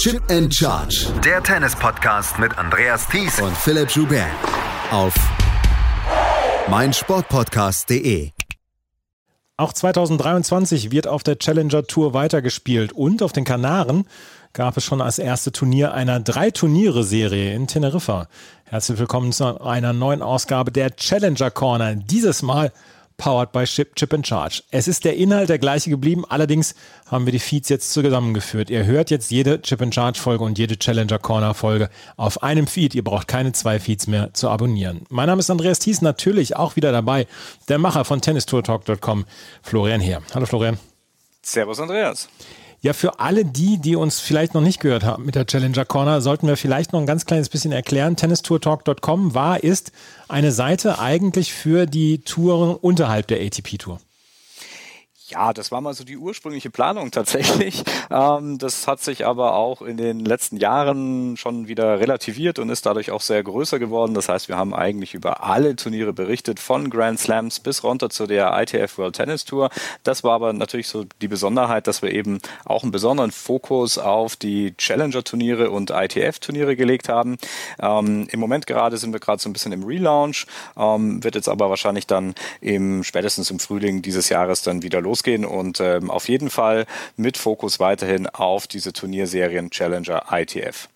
Chip and Charge. Der Tennis-Podcast mit Andreas Thies und Philipp Joubert. Auf meinsportpodcast.de. Auch 2023 wird auf der Challenger Tour weitergespielt und auf den Kanaren gab es schon als erste Turnier einer Drei-Turniere-Serie in Teneriffa. Herzlich willkommen zu einer neuen Ausgabe der Challenger Corner. Dieses Mal powered by Chip, Chip and Charge. Es ist der Inhalt der gleiche geblieben, allerdings haben wir die Feeds jetzt zusammengeführt. Ihr hört jetzt jede Chip and Charge Folge und jede Challenger Corner Folge auf einem Feed. Ihr braucht keine zwei Feeds mehr zu abonnieren. Mein Name ist Andreas Thies, natürlich auch wieder dabei, der Macher von tennistourtalk.com, Florian Heer. Hallo Florian. Servus Andreas. Ja, für alle die, die uns vielleicht noch nicht gehört haben mit der Challenger Corner, sollten wir vielleicht noch ein ganz kleines bisschen erklären. Tennistourtalk.com war, ist eine Seite eigentlich für die Touren unterhalb der ATP Tour. Ja, das war mal so die ursprüngliche Planung tatsächlich. Ähm, das hat sich aber auch in den letzten Jahren schon wieder relativiert und ist dadurch auch sehr größer geworden. Das heißt, wir haben eigentlich über alle Turniere berichtet, von Grand Slams bis runter zu der ITF World Tennis Tour. Das war aber natürlich so die Besonderheit, dass wir eben auch einen besonderen Fokus auf die Challenger-Turniere und ITF-Turniere gelegt haben. Ähm, Im Moment gerade sind wir gerade so ein bisschen im Relaunch, ähm, wird jetzt aber wahrscheinlich dann im spätestens im Frühling dieses Jahres dann wieder los losgehen und ähm, auf jeden Fall mit Fokus weiterhin auf diese Turnierserien Challenger ITF.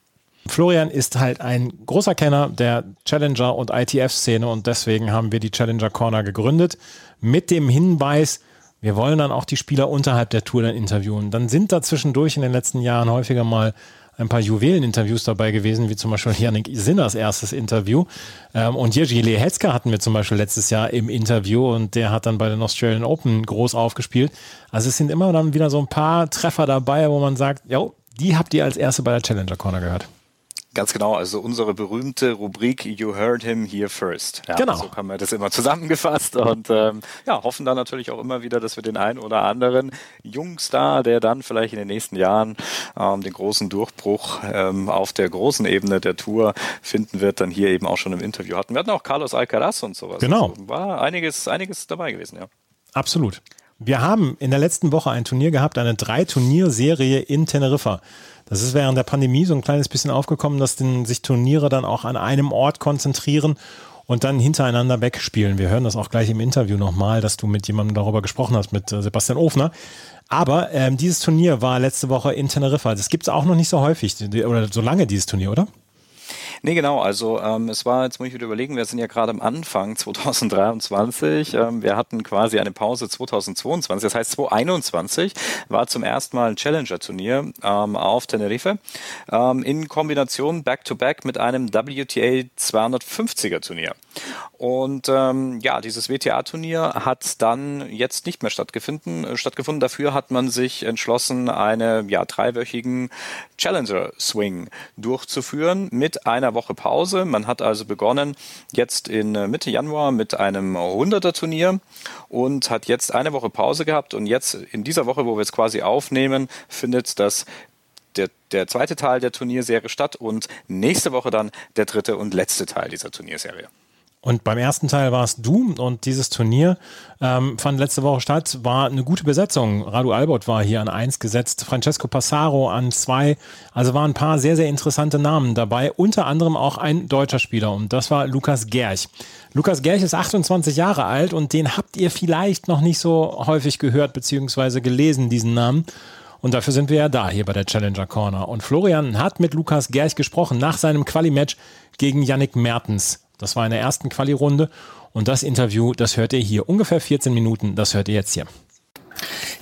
Florian ist halt ein großer Kenner der Challenger und ITF-Szene und deswegen haben wir die Challenger Corner gegründet mit dem Hinweis, wir wollen dann auch die Spieler unterhalb der Tour dann interviewen. Dann sind da zwischendurch in den letzten Jahren häufiger mal ein paar Juwelen-Interviews dabei gewesen, wie zum Beispiel Janik Sinners erstes Interview. Ähm, und Jerzy Lehetzka hatten wir zum Beispiel letztes Jahr im Interview und der hat dann bei den Australian Open groß aufgespielt. Also es sind immer dann wieder so ein paar Treffer dabei, wo man sagt, ja, die habt ihr als erste bei der Challenger Corner gehört. Ganz genau, also unsere berühmte Rubrik You Heard Him Here First. Ja, genau. So haben wir das immer zusammengefasst und ähm, ja, hoffen dann natürlich auch immer wieder, dass wir den einen oder anderen Jungstar, der dann vielleicht in den nächsten Jahren ähm, den großen Durchbruch ähm, auf der großen Ebene der Tour finden wird, dann hier eben auch schon im Interview hatten. Wir hatten auch Carlos Alcaraz und sowas. Genau. Also war einiges, einiges dabei gewesen, ja. Absolut. Wir haben in der letzten Woche ein Turnier gehabt, eine Drei-Turnier-Serie in Teneriffa. Das ist während der Pandemie so ein kleines bisschen aufgekommen, dass den, sich Turniere dann auch an einem Ort konzentrieren und dann hintereinander wegspielen. Wir hören das auch gleich im Interview nochmal, dass du mit jemandem darüber gesprochen hast, mit äh, Sebastian Ofner. Aber ähm, dieses Turnier war letzte Woche in Teneriffa. Das gibt es auch noch nicht so häufig oder so lange, dieses Turnier, oder? Nee, genau. Also ähm, es war, jetzt muss ich wieder überlegen, wir sind ja gerade am Anfang 2023. Ähm, wir hatten quasi eine Pause 2022. Das heißt, 2021 war zum ersten Mal ein Challenger-Turnier ähm, auf Tenerife ähm, in Kombination Back-to-Back -back mit einem WTA 250er Turnier. Und ähm, ja, dieses WTA-Turnier hat dann jetzt nicht mehr stattgefunden. Äh, stattgefunden. Dafür hat man sich entschlossen, eine ja, dreiwöchigen Challenger-Swing durchzuführen mit einer Woche Pause. Man hat also begonnen jetzt in äh, Mitte Januar mit einem 100er-Turnier und hat jetzt eine Woche Pause gehabt. Und jetzt in dieser Woche, wo wir es quasi aufnehmen, findet das der, der zweite Teil der Turnierserie statt und nächste Woche dann der dritte und letzte Teil dieser Turnierserie. Und beim ersten Teil war es du und dieses Turnier ähm, fand letzte Woche statt, war eine gute Besetzung. Radu Albert war hier an eins gesetzt, Francesco Passaro an zwei. Also waren ein paar sehr, sehr interessante Namen dabei, unter anderem auch ein deutscher Spieler und das war Lukas Gerch. Lukas Gerch ist 28 Jahre alt und den habt ihr vielleicht noch nicht so häufig gehört bzw. gelesen, diesen Namen. Und dafür sind wir ja da hier bei der Challenger Corner. Und Florian hat mit Lukas Gerch gesprochen nach seinem Quali-Match gegen Yannick Mertens. Das war in der ersten Quali-Runde. Und das Interview, das hört ihr hier. Ungefähr 14 Minuten, das hört ihr jetzt hier.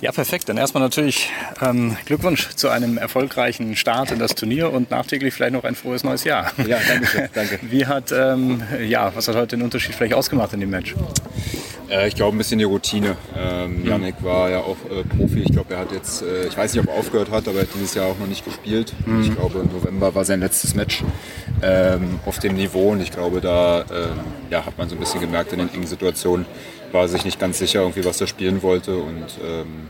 Ja, perfekt. Dann erstmal natürlich ähm, Glückwunsch zu einem erfolgreichen Start in das Turnier und nachträglich vielleicht noch ein frohes neues Jahr. Ja, danke schön. Danke. Wie hat, ähm, ja, was hat heute den Unterschied vielleicht ausgemacht in dem Match? Äh, ich glaube, ein bisschen die Routine. Ähm, Janik war ja auch äh, Profi. Ich glaube, er hat jetzt, äh, ich weiß nicht, ob er aufgehört hat, aber er hat dieses Jahr auch noch nicht gespielt. Mhm. Ich glaube, im November war sein letztes Match ähm, auf dem Niveau und ich glaube, da ähm, ja, hat man so ein bisschen gemerkt in den engen Situationen, war sich nicht ganz sicher, irgendwie, was er spielen wollte. Und ähm,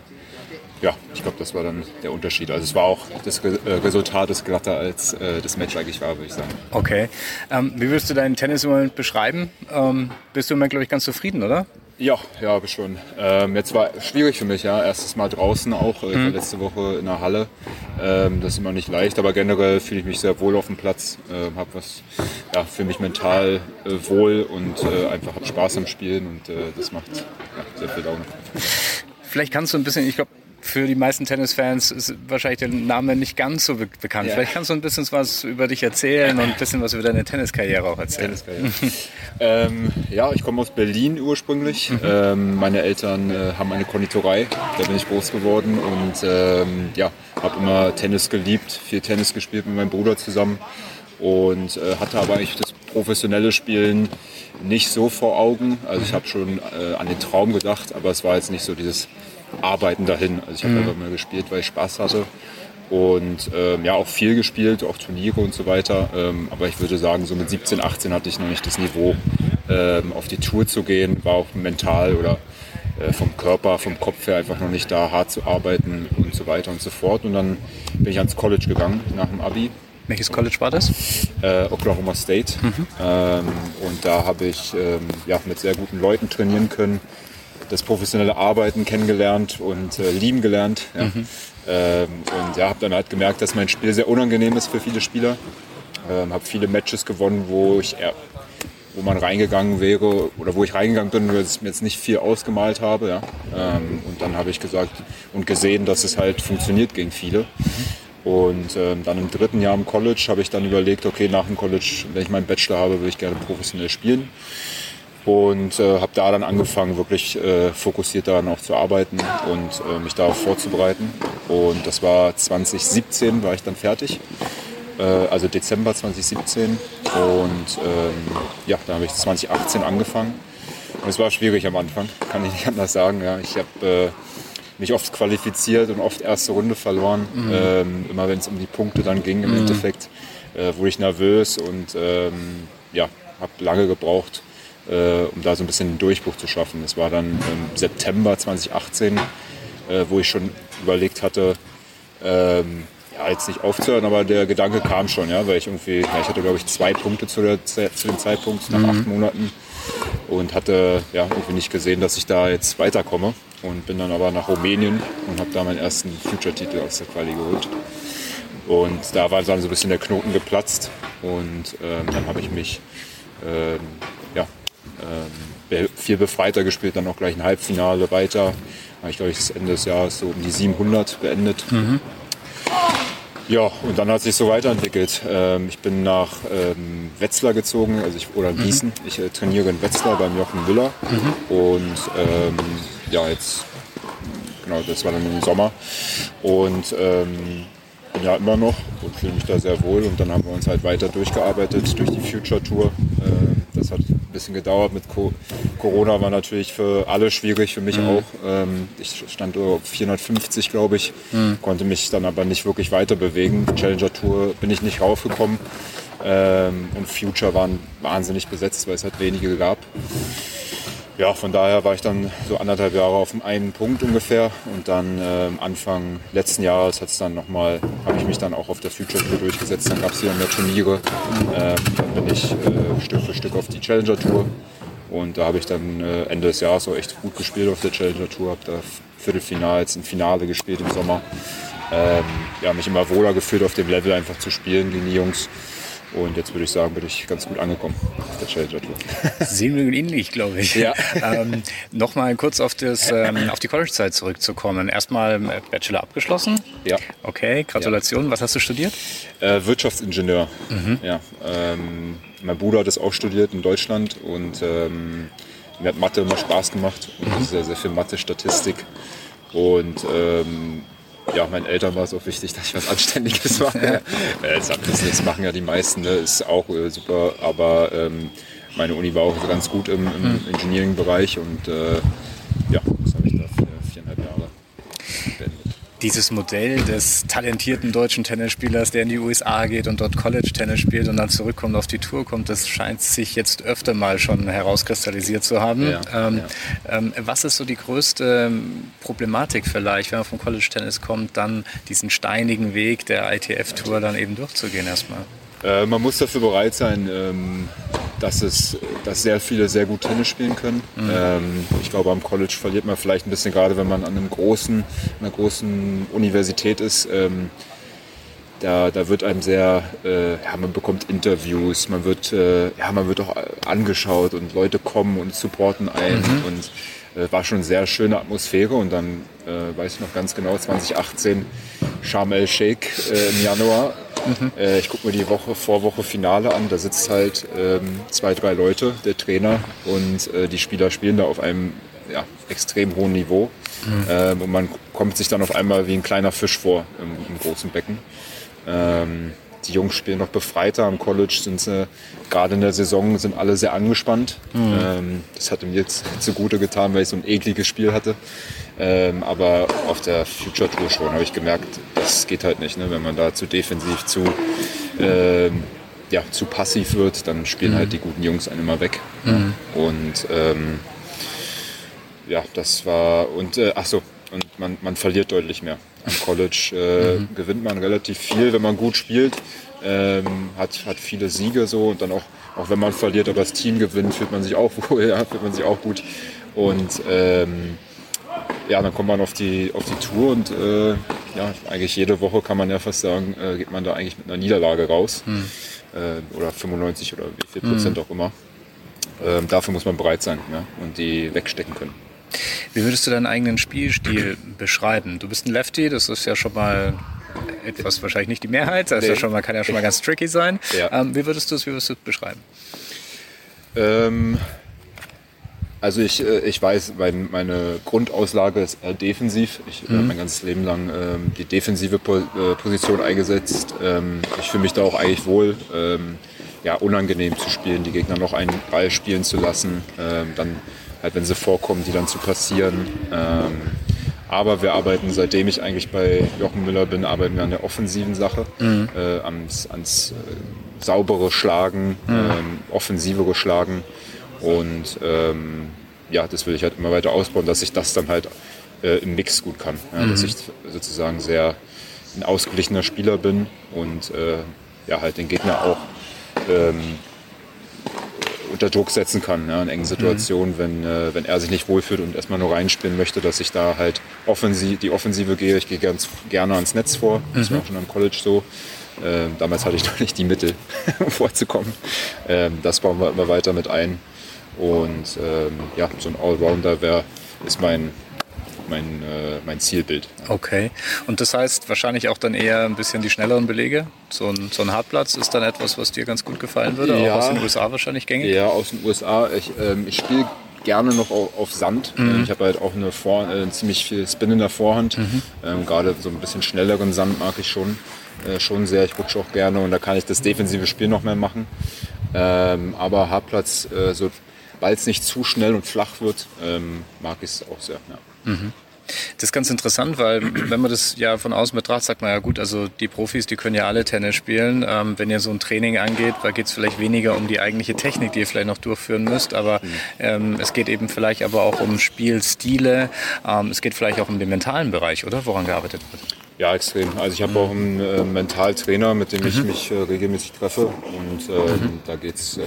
ja, ich glaube, das war dann der Unterschied. Also es war auch, das äh, Resultat ist glatter, als äh, das Match eigentlich war, würde ich sagen. Okay. Ähm, wie würdest du deinen Tennis im Moment beschreiben? Ähm, bist du immer, glaube ich, ganz zufrieden, oder? Ja, ja, habe ich schon. Ähm, jetzt war schwierig für mich, ja. Erstes Mal draußen auch. Ich war Mhm. letzte Woche in der Halle. Ähm, das ist immer nicht leicht, aber generell fühle ich mich sehr wohl auf dem Platz. Ähm, habe was, ja, fühle mich mental äh, wohl und äh, einfach habe Spaß am Spielen und äh, das macht ja, sehr viel Laune. Vielleicht kannst du ein bisschen, ich glaube, für die meisten Tennisfans ist wahrscheinlich der Name nicht ganz so be bekannt. Ja. Vielleicht kannst du ein bisschen was über dich erzählen und ein bisschen was über deine Tenniskarriere auch erzählen. ähm, ja, ich komme aus Berlin ursprünglich. Ähm, meine Eltern äh, haben eine Konditorei, da bin ich groß geworden und ähm, ja, habe immer Tennis geliebt, viel Tennis gespielt mit meinem Bruder zusammen und äh, hatte aber eigentlich das professionelle Spielen nicht so vor Augen. Also ich habe schon äh, an den Traum gedacht, aber es war jetzt nicht so dieses Arbeiten dahin. Also ich habe einfach mal gespielt, weil ich Spaß hatte. Und ähm, ja, auch viel gespielt, auch Turniere und so weiter. Ähm, aber ich würde sagen, so mit 17, 18 hatte ich noch nicht das Niveau, ähm, auf die Tour zu gehen. War auch mental oder äh, vom Körper, vom Kopf her einfach noch nicht da, hart zu arbeiten und so weiter und so fort. Und dann bin ich ans College gegangen nach dem Abi. Welches College war das? Äh, Oklahoma State. Ähm, und da habe ich ähm, ja, mit sehr guten Leuten trainieren können, das professionelle Arbeiten kennengelernt und äh, lieben gelernt. Ja. Ähm, und ja, habe dann halt gemerkt, dass mein Spiel sehr unangenehm ist für viele Spieler. Ähm, habe viele Matches gewonnen, wo ich eher, wo man reingegangen wäre oder wo ich reingegangen bin, weil ich mir jetzt nicht viel ausgemalt habe. Ja. Ähm, und dann habe ich gesagt und gesehen, dass es halt funktioniert gegen viele. Und ähm, dann im dritten Jahr im College habe ich dann überlegt, okay, nach dem College, wenn ich meinen Bachelor habe, würde ich gerne professionell spielen. Und äh, habe da dann angefangen, wirklich äh, fokussiert daran auch zu arbeiten und äh, mich darauf vorzubereiten. Und das war 2017, war ich dann fertig. Äh, also Dezember 2017. Und ähm, ja, da habe ich 2018 angefangen. Und es war schwierig am Anfang, kann ich nicht anders sagen. Ja. Ich habe äh, mich oft qualifiziert und oft erste Runde verloren. Ähm, immer wenn es um die Punkte dann ging im Endeffekt, äh, wurde ich nervös und ähm, ja, habe lange gebraucht, äh, um da so ein bisschen einen Durchbruch zu schaffen. Es war dann im September 2018, äh, wo ich schon überlegt hatte, ähm, ja, jetzt nicht aufzuhören, aber der Gedanke kam schon, ja, weil ich irgendwie, ja, ich hatte glaube ich zwei Punkte zu, der, zu dem Zeitpunkt nach acht Monaten und hatte ja irgendwie nicht gesehen, dass ich da jetzt weiterkomme und bin dann aber nach Rumänien und habe da meinen ersten Future-Titel aus der Quali geholt. Und da war dann so ein bisschen der Knoten geplatzt und ähm, dann habe ich mich ähm, ähm, viel befreiter gespielt, dann auch gleich ein Halbfinale weiter. Habe ich glaube ich das Ende des Jahres so um die 700 beendet. Ja, und dann hat sich so weiterentwickelt. Ähm, ich bin nach ähm, Wetzlar gezogen, also ich, oder in Gießen. Ich äh, trainiere in Wetzlar beim Jochen Müller. Und ähm, ja, jetzt, genau, das war dann im Sommer. Und ähm, bin ja immer noch und fühle mich da sehr wohl. Und dann haben wir uns halt weiter durchgearbeitet durch die Future Tour. Das hat bisschen gedauert. Mit Co Corona war natürlich für alle schwierig, für mich auch. Ähm, ich stand auf 450, glaube ich, konnte mich dann aber nicht wirklich weiter bewegen. Challenger Tour bin ich nicht raufgekommen. Ähm, und Future waren wahnsinnig besetzt, weil es halt wenige gab. Ja, von daher war ich dann so anderthalb Jahre auf dem einen Punkt ungefähr und dann ähm, Anfang letzten Jahres hat's dann noch mal, habe ich mich dann auch auf der Future Tour durchgesetzt. Dann gab es wieder mehr Turniere. Ähm, dann bin ich äh, Stück für Stück auf die Challenger Tour und da habe ich dann äh, Ende des Jahres auch echt gut gespielt auf der Challenger Tour. Habe da Viertelfinals, ein Finale gespielt im Sommer. Ähm, ja, mich immer wohler gefühlt auf dem Level einfach zu spielen gegen die Jungs. Und jetzt würde ich sagen, bin ich ganz gut angekommen auf der Challenger Tour. Sehen wir ähnlich, glaube ich. Ja. ähm, Nochmal kurz auf, das, ähm, auf die College-Zeit zurückzukommen. Erstmal äh, Bachelor abgeschlossen. Ja. Okay, Gratulation. Was hast du studiert? Äh, Wirtschaftsingenieur. Ja, ähm, mein Bruder hat es auch studiert in Deutschland und ähm, mir hat Mathe immer Spaß gemacht und sehr, sehr viel Mathe, Statistik. Und ähm, ja, meinen Eltern war es auch wichtig, dass ich was Anständiges mache. Äh, das, das machen ja die meisten, ne? ist auch äh, super, aber ähm, meine Uni war auch ganz gut im, im Engineering-Bereich und äh, ja, das habe ich da für viereinhalb Jahre beendet. Dieses Modell des talentierten deutschen Tennisspielers, der in die USA geht und dort College-Tennis spielt und dann zurückkommt, auf die Tour kommt, das scheint sich jetzt öfter mal schon herauskristallisiert zu haben. Ja, ähm, ja. Ähm, was ist so die größte ähm, Problematik vielleicht, wenn man vom College-Tennis kommt, dann diesen steinigen Weg der ITF-Tour dann eben durchzugehen erstmal? Äh, man muss dafür bereit sein, ähm, dass, es, dass sehr viele sehr gut Tennis spielen können. Ähm, ich glaube, am College verliert man vielleicht ein bisschen, gerade wenn man an einem großen, einer großen Universität ist. Ähm, da, da wird einem sehr, äh, ja, man bekommt Interviews, man wird, äh, ja, man wird auch angeschaut und Leute kommen und supporten einen und äh, war schon eine sehr schöne Atmosphäre und dann äh, weiß ich noch ganz genau 2018 Sharm el Sheikh äh, im Januar. Äh, ich gucke mir die Woche Vorwoche Finale an, da sitzt halt ähm, zwei, drei Leute, der Trainer und äh, die Spieler spielen da auf einem ja, extrem hohen Niveau. Ähm, und man kommt sich dann auf einmal wie ein kleiner Fisch vor im, im großen Becken. Ähm, die Jungs spielen noch befreiter. Am College sind sie gerade in der Saison sind alle sehr angespannt. Ähm, das hat mir jetzt zugute getan, weil ich so ein ekliges Spiel hatte. Ähm, aber auf der Future Tour schon habe ich gemerkt, das geht halt nicht. Ne? Wenn man da zu defensiv, zu, ähm, ja, zu passiv wird, dann spielen halt die guten Jungs einen immer weg. Und ähm, ja, das war und äh, ach so und man, man verliert deutlich mehr. Am College äh, gewinnt man relativ viel, wenn man gut spielt, ähm, hat, hat viele Siege so und dann auch, auch wenn man verliert, aber das Team gewinnt, fühlt man sich auch wohl, ja, fühlt man sich auch gut. Und ähm, ja, dann kommt man auf die, auf die Tour und äh, ja, eigentlich jede Woche kann man ja fast sagen, äh, geht man da eigentlich mit einer Niederlage raus. Äh, oder 95 oder wie viel Prozent auch immer. Ähm, dafür muss man bereit sein ja, und die wegstecken können. Wie würdest du deinen eigenen Spielstil beschreiben? Du bist ein Lefty, das ist ja schon mal etwas wahrscheinlich nicht die Mehrheit, das ist ja Nee. schon mal, kann ja schon mal ganz tricky sein. Ja. Ähm, wie würdest du es wie würdest du es beschreiben? Ähm, also ich, äh, ich weiß, mein, meine Grundauslage ist eher defensiv. Ich habe mein ganzes Leben lang ähm, die defensive äh, Position eingesetzt. Ähm, ich fühle mich da auch eigentlich wohl. Ähm, ja, unangenehm zu spielen, die Gegner noch einen Ball spielen zu lassen, ähm, dann halt, wenn sie vorkommen, die dann zu passieren. Ähm, aber wir arbeiten, seitdem ich eigentlich bei Jochen Müller bin, arbeiten wir an der offensiven Sache, äh, ans, ans äh, saubere Schlagen, ähm, offensivere Schlagen. Und ähm, ja, das will ich halt immer weiter ausbauen, dass ich das dann halt äh, im Mix gut kann. Ja, Dass ich sozusagen sehr ein ausgeglichener Spieler bin und äh, ja, halt den Gegner auch ähm, unter Druck setzen kann ja, in engen Situationen, wenn, äh, wenn er sich nicht wohlfühlt und erstmal nur reinspielen möchte, dass ich da halt offensiv, die Offensive gehe. Ich gehe ganz gerne ans Netz vor. Das war auch schon am College so. Ähm, damals hatte ich noch nicht die Mittel, vorzukommen. Ähm, das bauen wir immer weiter mit ein. Und ähm, ja, so ein Allrounder wäre, ist mein, mein, äh, mein Zielbild. Okay. Und das heißt wahrscheinlich auch dann eher ein bisschen die schnelleren Belege. So ein, so ein Hartplatz ist dann etwas, was dir ganz gut gefallen würde, Ja. auch aus den USA wahrscheinlich gängig. Ja, aus den USA. Ich, ähm, ich spiele gerne noch auf, Sand. Mhm. Ich habe halt auch eine Vor äh, ziemlich viel Spin in der Vorhand. Mhm. Ähm, Gerade so ein bisschen schnelleren Sand mag ich schon, äh, schon sehr. Ich rutsche auch gerne und da kann ich das defensive Spiel noch mehr machen. Ähm, aber Hartplatz, äh, sobald es nicht zu schnell und flach wird, ähm, mag ich es auch sehr. Ja. Das ist ganz interessant, weil wenn man das ja von außen betrachtet, sagt man ja gut, also die Profis, die können ja alle Tennis spielen. Ähm, wenn ihr so ein Training angeht, da geht es vielleicht weniger um die eigentliche Technik, die ihr vielleicht noch durchführen müsst, aber ähm, es geht eben vielleicht aber auch um Spielstile. Ähm, es geht vielleicht auch um den mentalen Bereich, oder? Woran gearbeitet wird. Ja, extrem. Also ich habe auch einen äh, Mentaltrainer, mit dem ich mich äh, regelmäßig treffe. Und ähm, da geht's, äh,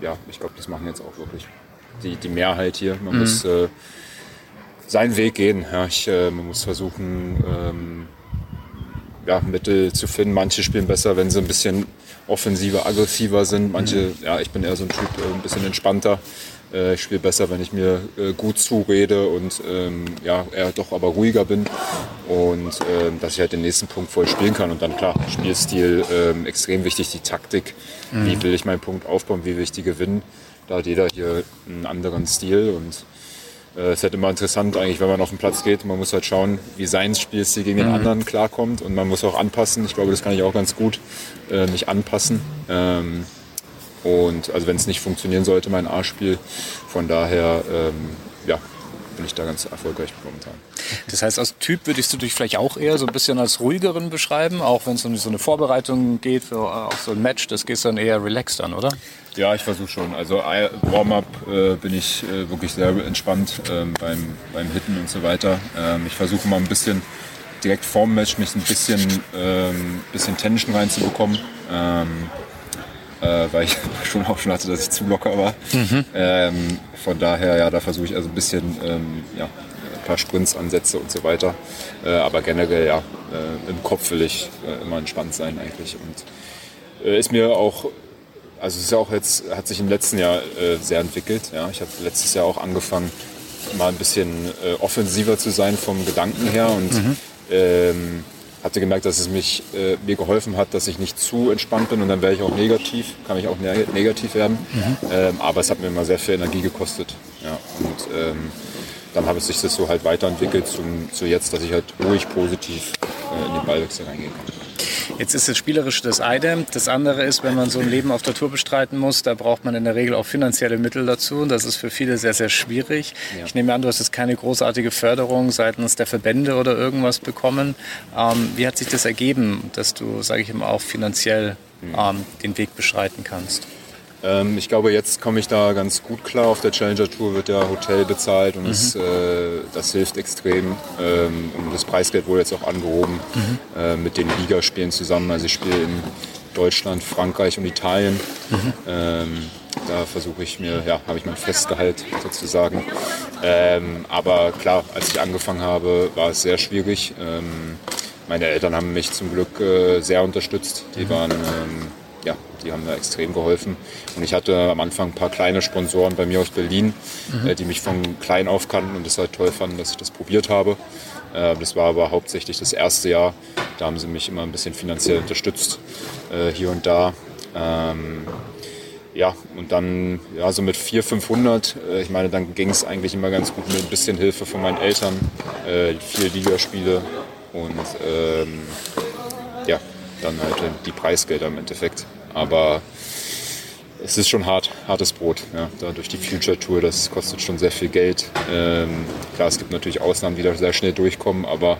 ja, ich glaube, das machen jetzt auch wirklich die, die Mehrheit hier. Man muss äh, seinen Weg gehen. Ja, ich, äh, man muss versuchen, ähm, ja, Mittel zu finden. Manche spielen besser, wenn sie ein bisschen offensiver, aggressiver sind. Manche, ja, ich bin eher so ein Typ, äh, ein bisschen entspannter. Äh, ich spiele besser, wenn ich mir äh, gut zurede und ähm, ja, eher doch aber ruhiger bin. Und ähm, dass ich halt den nächsten Punkt voll spielen kann. Und dann klar, Spielstil ähm, extrem wichtig, die Taktik. Wie will ich meinen Punkt aufbauen, wie will ich die gewinnen? Da hat jeder hier einen anderen Stil und äh, es ist halt immer interessant eigentlich, wenn man auf den Platz geht. Man muss halt schauen, wie sein Spielstil gegen den anderen klarkommt und man muss auch anpassen. Ich glaube, das kann ich auch ganz gut, äh, mich anpassen. Ähm, und also wenn es nicht funktionieren sollte, mein A-Spiel, von daher ähm, ja, bin ich da ganz erfolgreich momentan. Das heißt, als Typ würdest du dich vielleicht auch eher so ein bisschen als ruhigeren beschreiben, auch wenn es um so eine Vorbereitung geht, für, äh, auf so ein Match, das gehst dann eher relaxed an, oder? Ja, ich versuche schon. Also I- Warm-up äh, bin ich äh, wirklich sehr entspannt ähm, beim, beim Hitten und so weiter. Ähm, ich versuche mal ein bisschen direkt vorm Match mich ein bisschen, ähm, bisschen Tension reinzubekommen. Ähm, äh, weil ich schon auch schon hatte, dass ich zu locker war. Mhm. Ähm, von daher, ja, da versuche ich also ein bisschen, ähm, ja, paar Sprints ansetze und so weiter. Äh, aber generell, ja, äh, im Kopf will ich äh, immer entspannt sein eigentlich. Und ist mir auch, also es ist ja auch jetzt, hat sich im letzten Jahr sehr entwickelt. Ja. Ich habe letztes Jahr auch angefangen, mal ein bisschen offensiver zu sein vom Gedanken her und mhm. ähm, hatte gemerkt, dass es mich, äh, mir geholfen hat, dass ich nicht zu entspannt bin und dann wäre ich auch negativ, kann ich auch ne negativ werden. Mhm. Ähm, aber es hat mir immer sehr viel Energie gekostet. Ja, und ähm, dann habe es sich das so halt weiterentwickelt zum, zu jetzt, dass ich halt ruhig positiv äh, in den Ballwechsel reingehen kann. Jetzt ist das Spielerische das eine. Das andere ist, wenn man so ein Leben auf der Tour bestreiten muss, da braucht man in der Regel auch finanzielle Mittel dazu. Und das ist für viele sehr, sehr schwierig. Ja. Ich nehme an, du hast jetzt keine großartige Förderung seitens der Verbände oder irgendwas bekommen. Ähm, wie hat sich das ergeben, dass du, sage ich immer, auch finanziell hm. ähm, den Weg beschreiten kannst? Ähm, ich glaube, jetzt komme ich da ganz gut klar. Auf der Challenger Tour wird ja Hotel bezahlt und mhm. es, äh, das hilft extrem. Ähm, und das Preisgeld wurde jetzt auch angehoben mhm. äh, mit den Ligaspielen zusammen. Also ich spiele in Deutschland, Frankreich und Italien. Mhm. Ähm, da versuche ich mir, ja, habe ich mein Festgehalt sozusagen. Ähm, aber klar, als ich angefangen habe, war es sehr schwierig. Ähm, meine Eltern haben mich zum Glück äh, sehr unterstützt. Die mhm. waren ähm, ja, die haben mir extrem geholfen. Und ich hatte am Anfang ein paar kleine Sponsoren bei mir aus Berlin, mhm. äh, die mich von klein auf kannten und das halt toll fanden, dass ich das probiert habe. Äh, das war aber hauptsächlich das erste Jahr. Da haben sie mich immer ein bisschen finanziell unterstützt, äh, hier und da. Ähm, ja, und dann ja, so mit 400, 500, äh, ich meine, dann ging es eigentlich immer ganz gut mit ein bisschen Hilfe von meinen Eltern, äh, vier Ligaspiele und ähm, dann halt die Preisgelder im Endeffekt. Aber es ist schon hart, hartes Brot. Ja. Da durch die Future Tour, das kostet schon sehr viel Geld. Ähm, klar, es gibt natürlich Ausnahmen, die da sehr schnell durchkommen, aber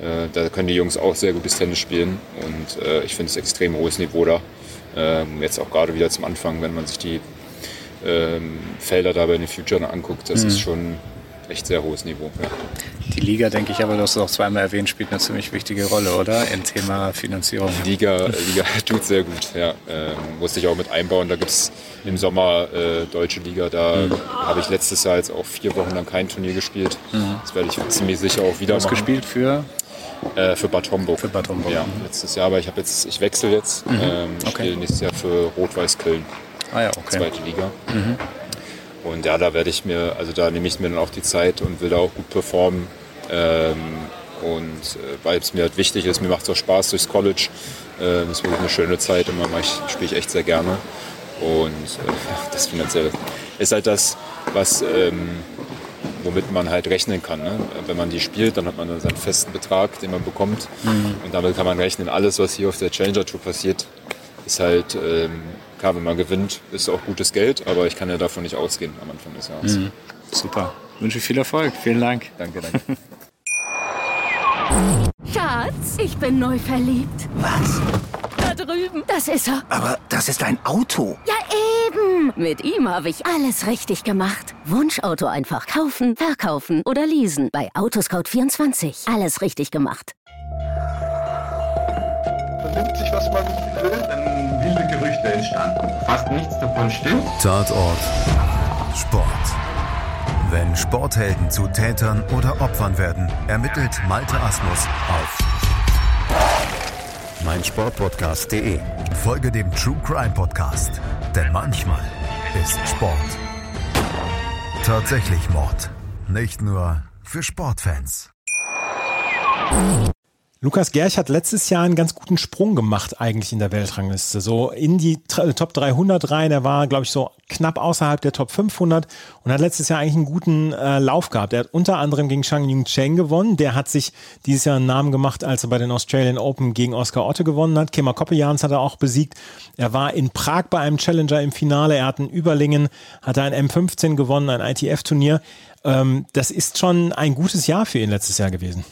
äh, da können die Jungs auch sehr gutes Tennis spielen und äh, ich finde es extrem hohes Niveau da. Ähm, jetzt auch gerade wieder zum Anfang, wenn man sich die ähm, Felder da bei den Future anguckt, das mhm. ist schon echt sehr hohes Niveau. Ja. Die Liga, denke ich, aber du hast es auch zweimal erwähnt, spielt eine ziemlich wichtige Rolle, oder? Im Thema Finanzierung. Die Liga, Liga tut sehr gut, ja. Ähm, musste ich auch mit einbauen. Da gibt es im Sommer äh, Deutsche Liga. Da mhm. habe ich letztes Jahr jetzt auch vier Wochen lang kein Turnier gespielt. Mhm. Das werde ich ziemlich sicher auch wieder Was machen. gespielt für? Äh, für Bad Homburg. Für Bad Homburg. Ja, letztes Jahr. Aber ich habe jetzt, ich wechsle jetzt. Mhm. Ähm, okay. spiele nächstes Jahr für Rot-Weiß Köln. Ah ja, okay. Zweite Liga. Mhm. Und ja, da werde ich mir, also da nehme ich mir dann auch die Zeit und will da auch gut performen. Ähm, und äh, weil es mir halt wichtig ist, mir macht es auch Spaß durchs College. Äh, das ist wirklich eine schöne Zeit, immer spiele ich echt sehr gerne. Und äh, das finanzielle ist halt das, was, ähm, womit man halt rechnen kann. Ne? Wenn man die spielt, dann hat man dann seinen festen Betrag, den man bekommt. Mhm. Und damit kann man rechnen, alles, was hier auf der Challenger Tour passiert, ist halt ähm, klar, wenn man gewinnt, ist auch gutes Geld, aber ich kann ja davon nicht ausgehen am Anfang des Jahres. Mhm. Super. Ich wünsche viel Erfolg. Vielen Dank. Danke, danke. Schatz, ich bin neu verliebt. Was? Da drüben. Das ist er. Aber das ist ein Auto. Ja, eben. Mit ihm habe ich alles richtig gemacht. Wunschauto einfach kaufen, verkaufen oder leasen. Bei Autoscout24. Alles richtig gemacht. Vernimmt sich, was man will, Gerüchte entstanden. Fast nichts davon stimmt. Tatort. Sport. Wenn Sporthelden zu Tätern oder Opfern werden, ermittelt Malte Asmus auf meinsportpodcast.de. Folge dem True Crime Podcast, denn manchmal ist Sport tatsächlich Mord. Nicht nur für Sportfans. Lukas Gerch hat letztes Jahr einen ganz guten Sprung gemacht eigentlich in der Weltrangliste. So in die Top 300 rein. Er war, glaube ich, so knapp außerhalb der Top 500 und hat letztes Jahr eigentlich einen guten äh, Lauf gehabt. Er hat unter anderem gegen Shang Yung Cheng gewonnen. Der hat sich dieses Jahr einen Namen gemacht, als er bei den Australian Open gegen Oscar Otte gewonnen hat. Kema Koppejans hat er auch besiegt. Er war in Prag bei einem Challenger im Finale. Er hat in Überlingen, hat ein M15 gewonnen, ein ITF-Turnier. Ähm, das ist schon ein gutes Jahr für ihn letztes Jahr gewesen.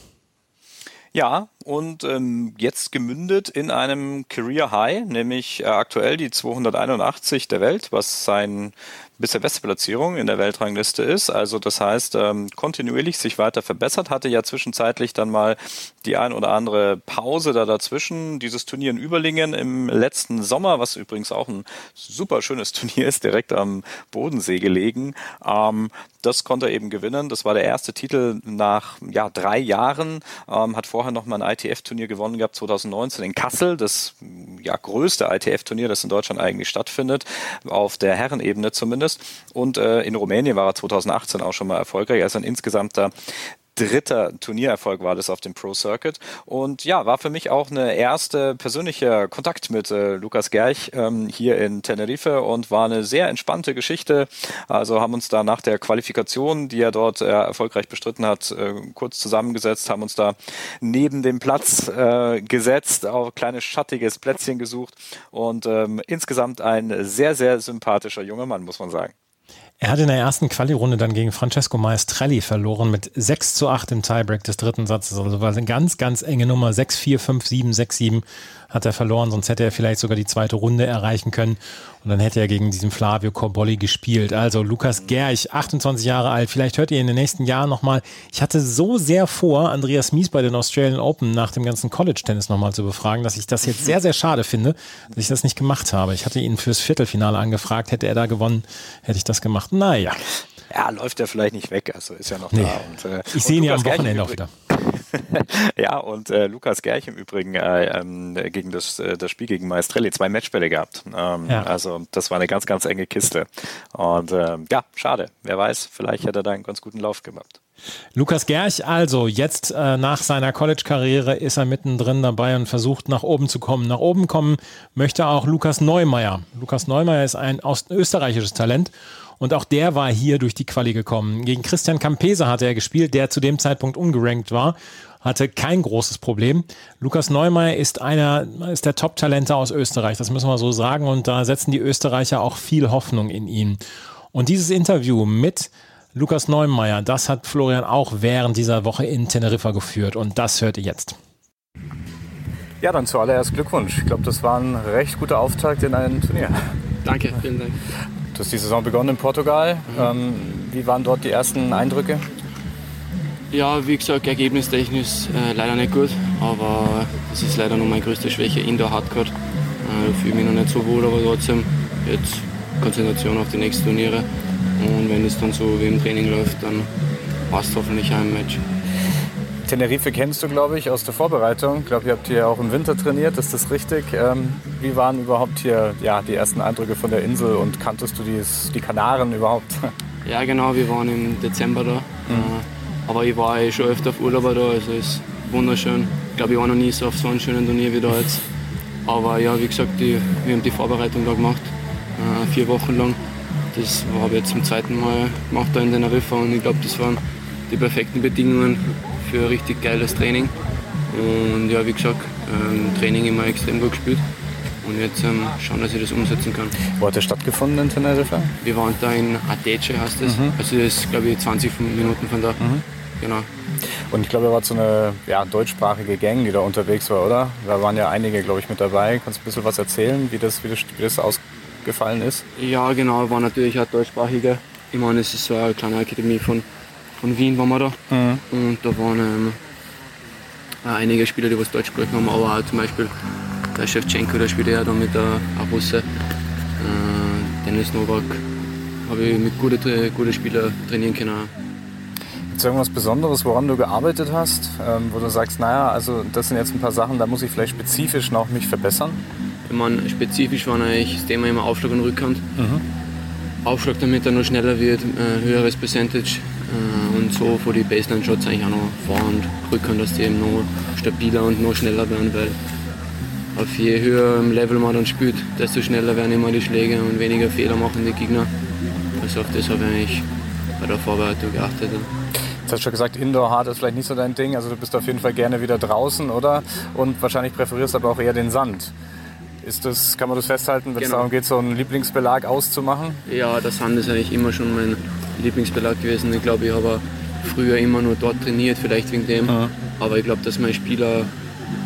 Ja, und ähm, jetzt gemündet in einem Career High, nämlich äh, aktuell die 281 der Welt, was sein bisher beste Platzierung in der Weltrangliste ist. Also das heißt, ähm, kontinuierlich sich weiter verbessert, hatte ja zwischenzeitlich dann mal die ein oder andere Pause da dazwischen. Dieses Turnier in Überlingen im letzten Sommer, was übrigens auch ein super schönes Turnier ist, direkt am Bodensee gelegen. Ähm, das konnte er eben gewinnen. Das war der erste Titel nach ja, drei Jahren. Ähm, hat vorher noch mal ein ITF-Turnier gewonnen gehabt, 2019 in Kassel. Das ja, größte ITF-Turnier, das in Deutschland eigentlich stattfindet, auf der Herrenebene zumindest. Und äh, in Rumänien war er 2018 auch schon mal erfolgreich. Also ein insgesamter dritter Turniererfolg war das auf dem Pro Circuit. Und ja, war für mich auch eine erste persönliche Kontakt mit äh, Lukas Gerch ähm, hier in Tenerife und war eine sehr entspannte Geschichte. Also haben uns da nach der Qualifikation, die er dort äh, erfolgreich bestritten hat, äh, kurz zusammengesetzt, haben uns da neben dem Platz äh, gesetzt, auch ein kleines schattiges Plätzchen gesucht und ähm, insgesamt ein sehr, sehr sympathischer junger Mann, muss man sagen. Er hat in der ersten Quali-Runde dann gegen Francesco Maestrelli verloren mit 6 zu 8 im Tiebreak des dritten Satzes. Also war eine ganz, ganz enge Nummer. 6, 4, 5, 7, 6, 7 hat er verloren, sonst hätte er vielleicht sogar die zweite Runde erreichen können. Und dann hätte er gegen diesen Flavio Corbolli gespielt. Also Lukas Gerch, 28 Jahre alt. Vielleicht hört ihr in den nächsten Jahren nochmal. Ich hatte so sehr vor, Andreas Mies bei den Australian Open nach dem ganzen College-Tennis nochmal zu befragen, dass ich das jetzt sehr, sehr schade finde, dass ich das nicht gemacht habe. Ich hatte ihn fürs Viertelfinale angefragt. Hätte er da gewonnen, hätte ich das gemacht. Naja. Ja, läuft er vielleicht nicht weg, also ist ja noch nee. da. Und, äh, ich sehe ihn ja am Wochenende auch wieder. ja, und äh, Lukas Gerch im Übrigen äh, ähm, gegen das, äh, das Spiel gegen Maestrelli zwei Matchbälle gehabt. Ähm, ja. Also das war eine ganz, ganz enge Kiste. Und ähm, ja, schade. Wer weiß, vielleicht hätte er da einen ganz guten Lauf gemacht. Lukas Gerch, also jetzt äh, nach seiner College-Karriere ist er mittendrin dabei und versucht nach oben zu kommen. Nach oben kommen möchte auch Lukas Neumeier. Lukas Neumeier ist ein österreichisches Talent und auch der war hier durch die Quali gekommen. Gegen Christian Campese hatte er gespielt, der zu dem Zeitpunkt ungerankt war hatte kein großes Problem. Lukas Neumeier ist einer, ist der Top-Talente aus Österreich, das müssen wir so sagen. Und da setzen die Österreicher auch viel Hoffnung in ihn. Und dieses Interview mit Lukas Neumeier, das hat Florian auch während dieser Woche in Teneriffa geführt. Und das hört ihr jetzt. Ja, dann zuallererst Glückwunsch. Ich glaube, das war ein recht guter Auftakt in ein Turnier. Danke, vielen Dank. Du hast die Saison begonnen in Portugal. Mhm. Ähm, wie waren dort die ersten Eindrücke? Ja, wie gesagt, ergebnistechnisch äh, leider nicht gut, aber das ist leider noch meine größte Schwäche. Indoor Hardcore. Äh, da fühle ich mich noch nicht so wohl, aber trotzdem jetzt Konzentration auf die nächsten Turniere. Und wenn es dann so wie im Training läuft, dann passt hoffentlich ein Match. Tenerife kennst du, glaube ich, aus der Vorbereitung. Ich glaube, ihr habt hier auch im Winter trainiert, ist das richtig? Ähm, wie waren überhaupt hier ja, die ersten Eindrücke von der Insel und kanntest du dies, die Kanaren überhaupt? Ja, genau, wir waren im Dezember da. Mhm. Äh, aber ich war eh schon öfter auf Urlaub da, also ist wunderschön. Ich glaube, ich war noch nie so auf so einem schönen Turnier wie da jetzt. Aber ja, wie gesagt, die, wir haben die Vorbereitung da gemacht, äh, vier Wochen lang. Das habe ich jetzt zum zweiten Mal gemacht da in Teneriffa und ich glaube, das waren die perfekten Bedingungen für ein richtig geiles Training. Und ja, wie gesagt, ähm, Training immer extrem gut gespielt. Und jetzt ähm, schauen, dass ich das umsetzen kann. Wo hat das stattgefunden in Teneriffa? Wir waren da in Atece, heißt es. Mhm. Also das ist, glaube ich, 20 Minuten von da. Mhm. Genau. Und ich glaube, da war so eine ja, deutschsprachige Gang, die da unterwegs war, oder? Da waren ja einige, glaube ich, mit dabei. Kannst du ein bisschen was erzählen, wie das, wie das, wie das ausgefallen ist? Ja, genau, war natürlich auch deutschsprachige. Ich meine, es ist so eine kleine Akademie von von Wien waren wir da. Mhm. Und da waren ähm, einige Spieler, die was Deutsch sprechen haben, aber auch zum Beispiel der Shevchenko, der spielt ja da mit der Russe. Äh, Dennis Novak habe ich mit guten gute Spielern trainieren können. Gibt es irgendwas Besonderes, woran du gearbeitet hast, ähm, wo du sagst, naja, also das sind jetzt ein paar Sachen, da muss ich vielleicht spezifisch noch mich verbessern? Ich meine, spezifisch war eigentlich das Thema immer Aufschlag und Rückhand. Mhm. Aufschlag, damit er noch schneller wird, äh, höheres Percentage und so vor die Baseline-Shots eigentlich auch noch vor- und rückern, dass die eben noch stabiler und noch schneller werden, weil auf je höherem Level man dann spielt, desto schneller werden immer die Schläge und weniger Fehler machen die Gegner. Also auf das habe ich eigentlich bei der Vorbereitung geachtet. Jetzt hast du schon gesagt, Indoor Hard ist vielleicht nicht so dein Ding. Also du bist auf jeden Fall gerne wieder draußen, oder? Und wahrscheinlich präferierst du aber auch eher den Sand. Ist das, kann man das festhalten, wenn es genau. darum geht, so einen Lieblingsbelag auszumachen? Ja, der Sand ist eigentlich immer schon mein Lieblingsbelag gewesen. Ich glaube, ich habe früher immer nur dort trainiert, vielleicht wegen dem. Ja. Aber ich glaube, dass meine Spieler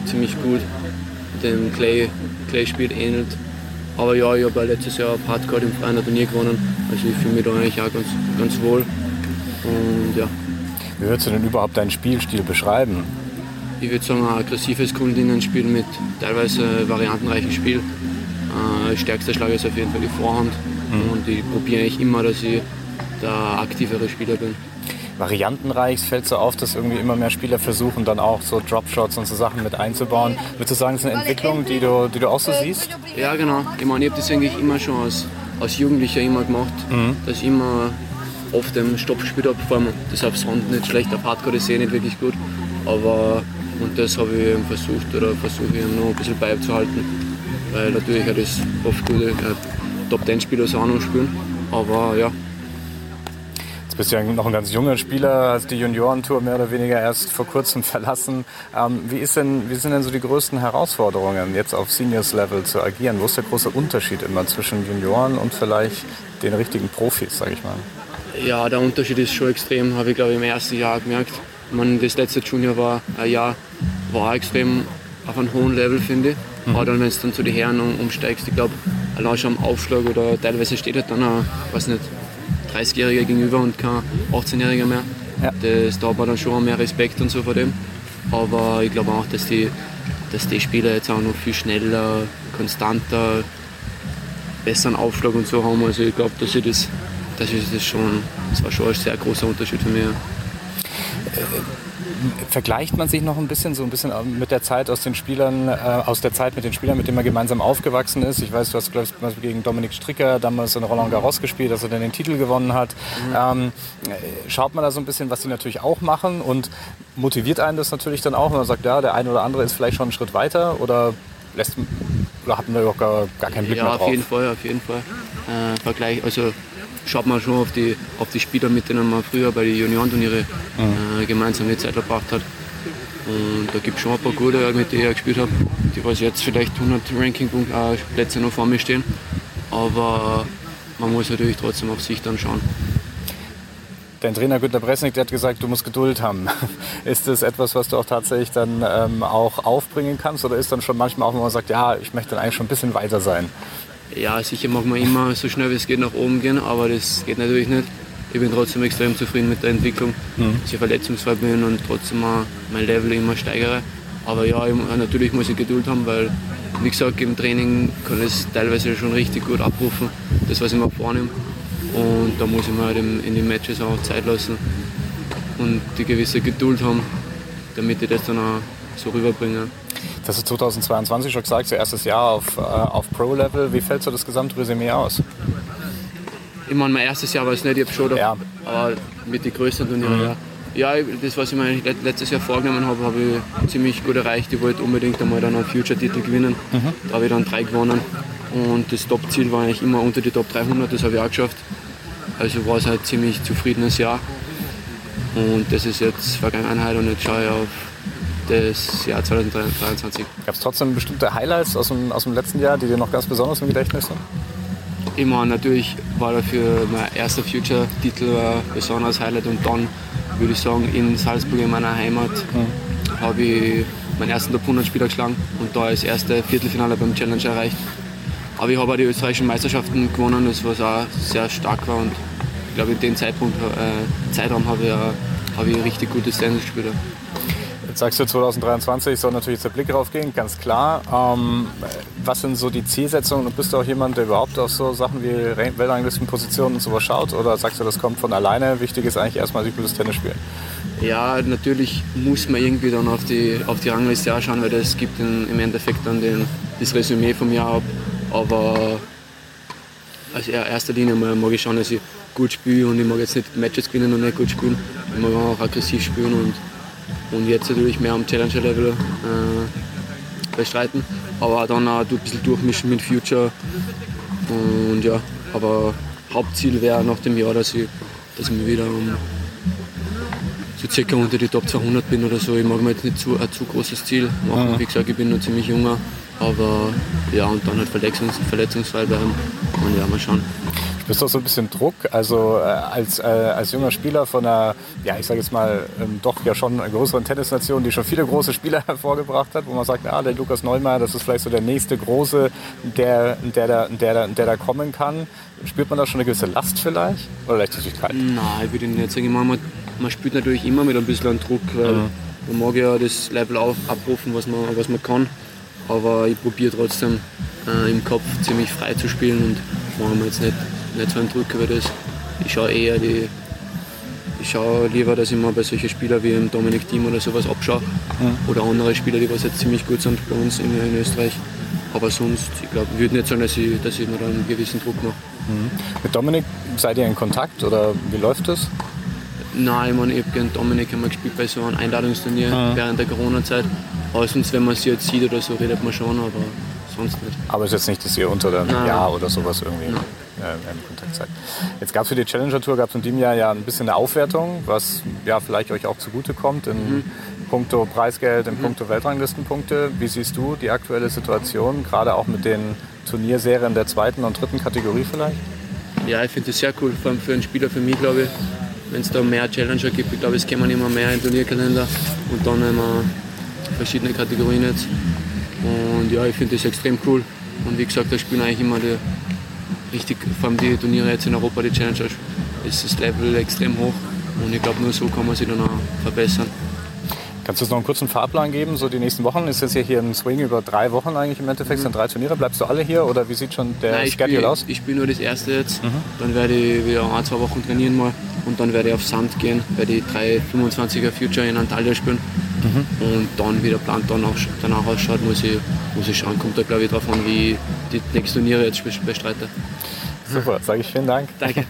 ziemlich gut dem Clay, Clay spielt ähnelt. Aber ja, ich habe letztes Jahr auf Hardcore im freien Turnier gewonnen. Also ich fühle mich da eigentlich auch ganz, ganz wohl. Und ja. Wie würdest du denn überhaupt deinen Spielstil beschreiben? Ich würde sagen, ein aggressives Grundlinienspiel mit teilweise variantenreichem Spiel. Äh, stärkster Schlag ist auf jeden Fall die Vorhand. Mhm. Und ich probiere eigentlich immer, dass ich der aktivere Spieler bin variantenreich. Es fällt so auf, dass irgendwie immer mehr Spieler versuchen, dann auch so Dropshots und so Sachen mit einzubauen. Würdest du sagen, das ist eine Entwicklung, die du, die du auch so siehst? Ja, genau. Ich meine, ich habe das eigentlich immer schon als, als Jugendlicher immer gemacht, mhm. dass ich immer auf dem Stopp gespielt habe. Vor allem das auf Sound nicht schlecht, auf Hardcore ist eh nicht wirklich gut. Aber und das habe ich versucht oder versuche ich noch ein bisschen beizuhalten. Weil natürlich hat es oft gute äh, Top-10-Spieler so auch noch spielen. Aber ja, bist ja noch ein ganz junger Spieler, hast die Juniorentour mehr oder weniger erst vor kurzem verlassen. Ähm, wie, ist denn, wie sind denn so die größten Herausforderungen, jetzt auf Seniors-Level zu agieren? Wo ist der große Unterschied immer zwischen Junioren und vielleicht den richtigen Profis, sage ich mal? Ja, der Unterschied ist schon extrem, habe ich glaube ich im ersten Jahr gemerkt. Ich meine, das letzte Junior war ein Jahr war extrem auf einem hohen Level, finde ich. Mhm. Aber dann, wenn du dann zu den Herren umsteigst, ich glaube, allein schon am Aufschlag oder teilweise steht halt dann auch, weiß nicht, 30-Jähriger gegenüber und kein 18-Jähriger mehr. Ja. Das, da hat man dann schon mehr Respekt und so vor dem. Aber ich glaube auch, dass die, dass die Spieler jetzt auch noch viel schneller, konstanter, besseren Aufschlag und so haben. Also ich glaube, dass ich das, das ist das schon, das war schon ein sehr großer Unterschied für mich. Äh, vergleicht man sich noch ein bisschen so ein bisschen mit der Zeit aus den Spielern, äh, aus der Zeit mit den Spielern, mit denen man gemeinsam aufgewachsen ist. Ich weiß, du hast glaube ich gegen Dominik Stricker damals in Roland Garros gespielt, dass er dann den Titel gewonnen hat. Mhm. Ähm, schaut man da so ein bisschen, was sie natürlich auch machen und motiviert einen das natürlich dann auch, wenn man sagt, ja, der eine oder andere ist vielleicht schon einen Schritt weiter oder lässt oder hat man da gar, gar keinen Blick ja, mehr drauf? Ja, auf jeden Fall, auf jeden Fall. Äh, Vergleich, also schaut man schon auf die, auf die Spieler, mit denen man früher bei den Juniorenturniere mhm. äh, gemeinsam die Zeit verbracht hat. Und da gibt es schon ein paar gute, mit denen ich gespielt habe, die was jetzt vielleicht 100 Ranking-Plätze noch vor mir stehen. Aber man muss natürlich trotzdem auf sich dann schauen. Dein Trainer Günter Bresnik, der hat gesagt, du musst Geduld haben. Ist das etwas, was du auch tatsächlich dann ähm, auch aufbringen kannst? Oder ist dann schon manchmal auch, wenn man sagt, ja, ich möchte dann eigentlich schon ein bisschen weiter sein? Ja, sicher mag man immer so schnell wie es geht nach oben gehen, aber das geht natürlich nicht. Ich bin trotzdem extrem zufrieden mit der Entwicklung, mhm. dass ich verletzungsfrei bin und trotzdem mein Level immer steigere. Aber ja, natürlich muss ich Geduld haben, weil, wie gesagt, im Training kann ich es teilweise schon richtig gut abrufen, das, was ich mir vornehme. Und da muss ich mir halt in den Matches auch Zeit lassen und die gewisse Geduld haben, damit ich das dann auch so rüberbringe. Das ist 2022 schon gesagt, so erstes Jahr auf, äh, auf Pro-Level. Wie fällt so das Gesamtresümee aus? Ich meine, mein erstes Jahr war es nicht, ich habe schon, ja. aber mit den größten Turnieren, mhm. ja. Ja, das, was ich mir letztes Jahr vorgenommen habe, habe ich ziemlich gut erreicht. Ich wollte unbedingt einmal dann einen Future-Titel gewinnen. Mhm. Da habe ich dann drei gewonnen. Und das Top-Ziel war eigentlich immer unter die Top 300, das habe ich auch geschafft. Also war es halt ein ziemlich zufriedenes Jahr. Und das ist jetzt Vergangenheit und jetzt schaue ich auf des Jahr 2023. Gab es trotzdem bestimmte Highlights aus dem, aus dem letzten Jahr, die dir noch ganz besonders im Gedächtnis sind? Immer, natürlich war dafür mein erster Future-Titel ein besonderes Highlight und dann würde ich sagen, in Salzburg, in meiner Heimat, mhm. habe ich meinen ersten Top 100 Spieler geschlagen und da das erste Viertelfinale beim Challenge erreicht. Aber ich habe auch die österreichischen Meisterschaften gewonnen, das was auch sehr stark war und ich glaube in dem Zeitpunkt, äh, Zeitraum habe ich, äh, habe ich richtig gutes Tennis gespielt. Jetzt sagst du 2023 soll natürlich der Blick drauf gehen, ganz klar. Ähm, was sind so die Zielsetzungen und bist du auch jemand, der überhaupt auf so Sachen wie Weltranglistenpositionen und sowas schaut oder sagst du, das kommt von alleine? Wichtig ist eigentlich erstmal, ich will das Tennis spielen. Ja, natürlich muss man irgendwie dann auf die, auf die Rangliste auch schauen, weil das gibt in, im Endeffekt dann den, das Resümee vom Jahr ab. Aber als erster Linie mag ich schauen, dass ich gut spiele und ich mag jetzt nicht Matches gewinnen und nicht gut spielen. Ich mag auch aggressiv spielen und und jetzt natürlich mehr am Challenger-Level äh, bestreiten. Aber dann auch ein bisschen durchmischen mit Future. Und ja, aber Hauptziel wäre nach dem Jahr, dass ich, dass ich wieder um so circa unter die Top 200 bin oder so. Ich mag mir jetzt nicht zu, ein zu großes Ziel machen. Ja. Wie gesagt, ich bin noch ziemlich junger. Aber ja, und dann halt verletzungs verletzungsfrei bleiben. Und ja, mal schauen Du auch so ein bisschen Druck? Also äh, als, äh, als junger Spieler von einer, ja, ich sage jetzt mal, ähm, doch ja schon einer größeren Tennisnation, die schon viele große Spieler hervorgebracht hat, wo man sagt, ah, der Lukas Neumeier, das ist vielleicht so der nächste große, der, der, der, der, der da kommen kann. Spürt man da schon eine gewisse Last vielleicht? Oder Leichtigkeit? Nein, ich würde nicht sagen. Man, man spürt natürlich immer mit ein bisschen Druck, weil mhm. man mag ja das Level auf, abrufen, was man, was man kann. Aber ich probiere trotzdem äh, im Kopf ziemlich frei zu spielen und mache mir jetzt nicht, nicht so einen Druck über das. Ich schaue eher die. Ich schaue lieber, dass ich mal bei solchen Spielern wie im Dominik Thiem oder sowas abschaue. Mhm. Oder andere Spieler, die was jetzt ziemlich gut sind bei uns in, in Österreich. Aber sonst, ich glaube, ich würde nicht sagen, dass ich, dass ich mir da einen gewissen Druck mache. Mhm. Mit Dominik seid ihr in Kontakt oder wie läuft das? Nein, ich, meine, ich habe gegen Dominik einmal gespielt bei so einem Einladungsturnier mhm. während der Corona-Zeit. Aber sonst, wenn man sie jetzt sieht oder so, redet man schon, aber sonst nicht. Aber es ist jetzt nicht, dass ihr unter einem Jahr oder sowas irgendwie äh, in Kontakt seid. Jetzt gab es für die Challenger Tour gab es in diesem Jahr ja ein bisschen eine Aufwertung, was ja vielleicht euch auch zugutekommt in mhm. puncto Preisgeld, in mhm. puncto Weltranglistenpunkte. Wie siehst du die aktuelle Situation, gerade auch mit den Turnierserien der zweiten und dritten Kategorie vielleicht? Ja, ich finde das sehr cool, vor allem für einen Spieler, für mich glaube ich, wenn es da mehr Challenger gibt. Ich glaube, es kommen immer mehr in Turnierkalender und dann immer verschiedene Kategorien jetzt. Und ja, ich finde das extrem cool. Und wie gesagt, da spielen eigentlich immer die, richtig, vor allem die Turniere jetzt in Europa, die Challenger, ist das Level extrem hoch. Und ich glaube, nur so kann man sich dann auch verbessern. Kannst du uns noch einen kurzen Fahrplan geben? So die nächsten Wochen ist jetzt hier ein Swing über drei Wochen eigentlich im Endeffekt, mhm. sind drei Turniere. Bleibst du alle hier oder wie sieht schon der Nein, Schedule aus? Ich spiele nur das erste jetzt. Mhm. Dann werde ich wieder ein, zwei Wochen trainieren mal und dann werde ich auf Sand gehen, werde die 325er Future in Antalya spielen. Mhm. Und dann, wie der Plan danach, danach ausschaut, muss ich, muss ich schauen. Kommt da glaube ich darauf an, wie ich die nächsten Turniere jetzt bestreite. Super, sage ich vielen Dank. Danke.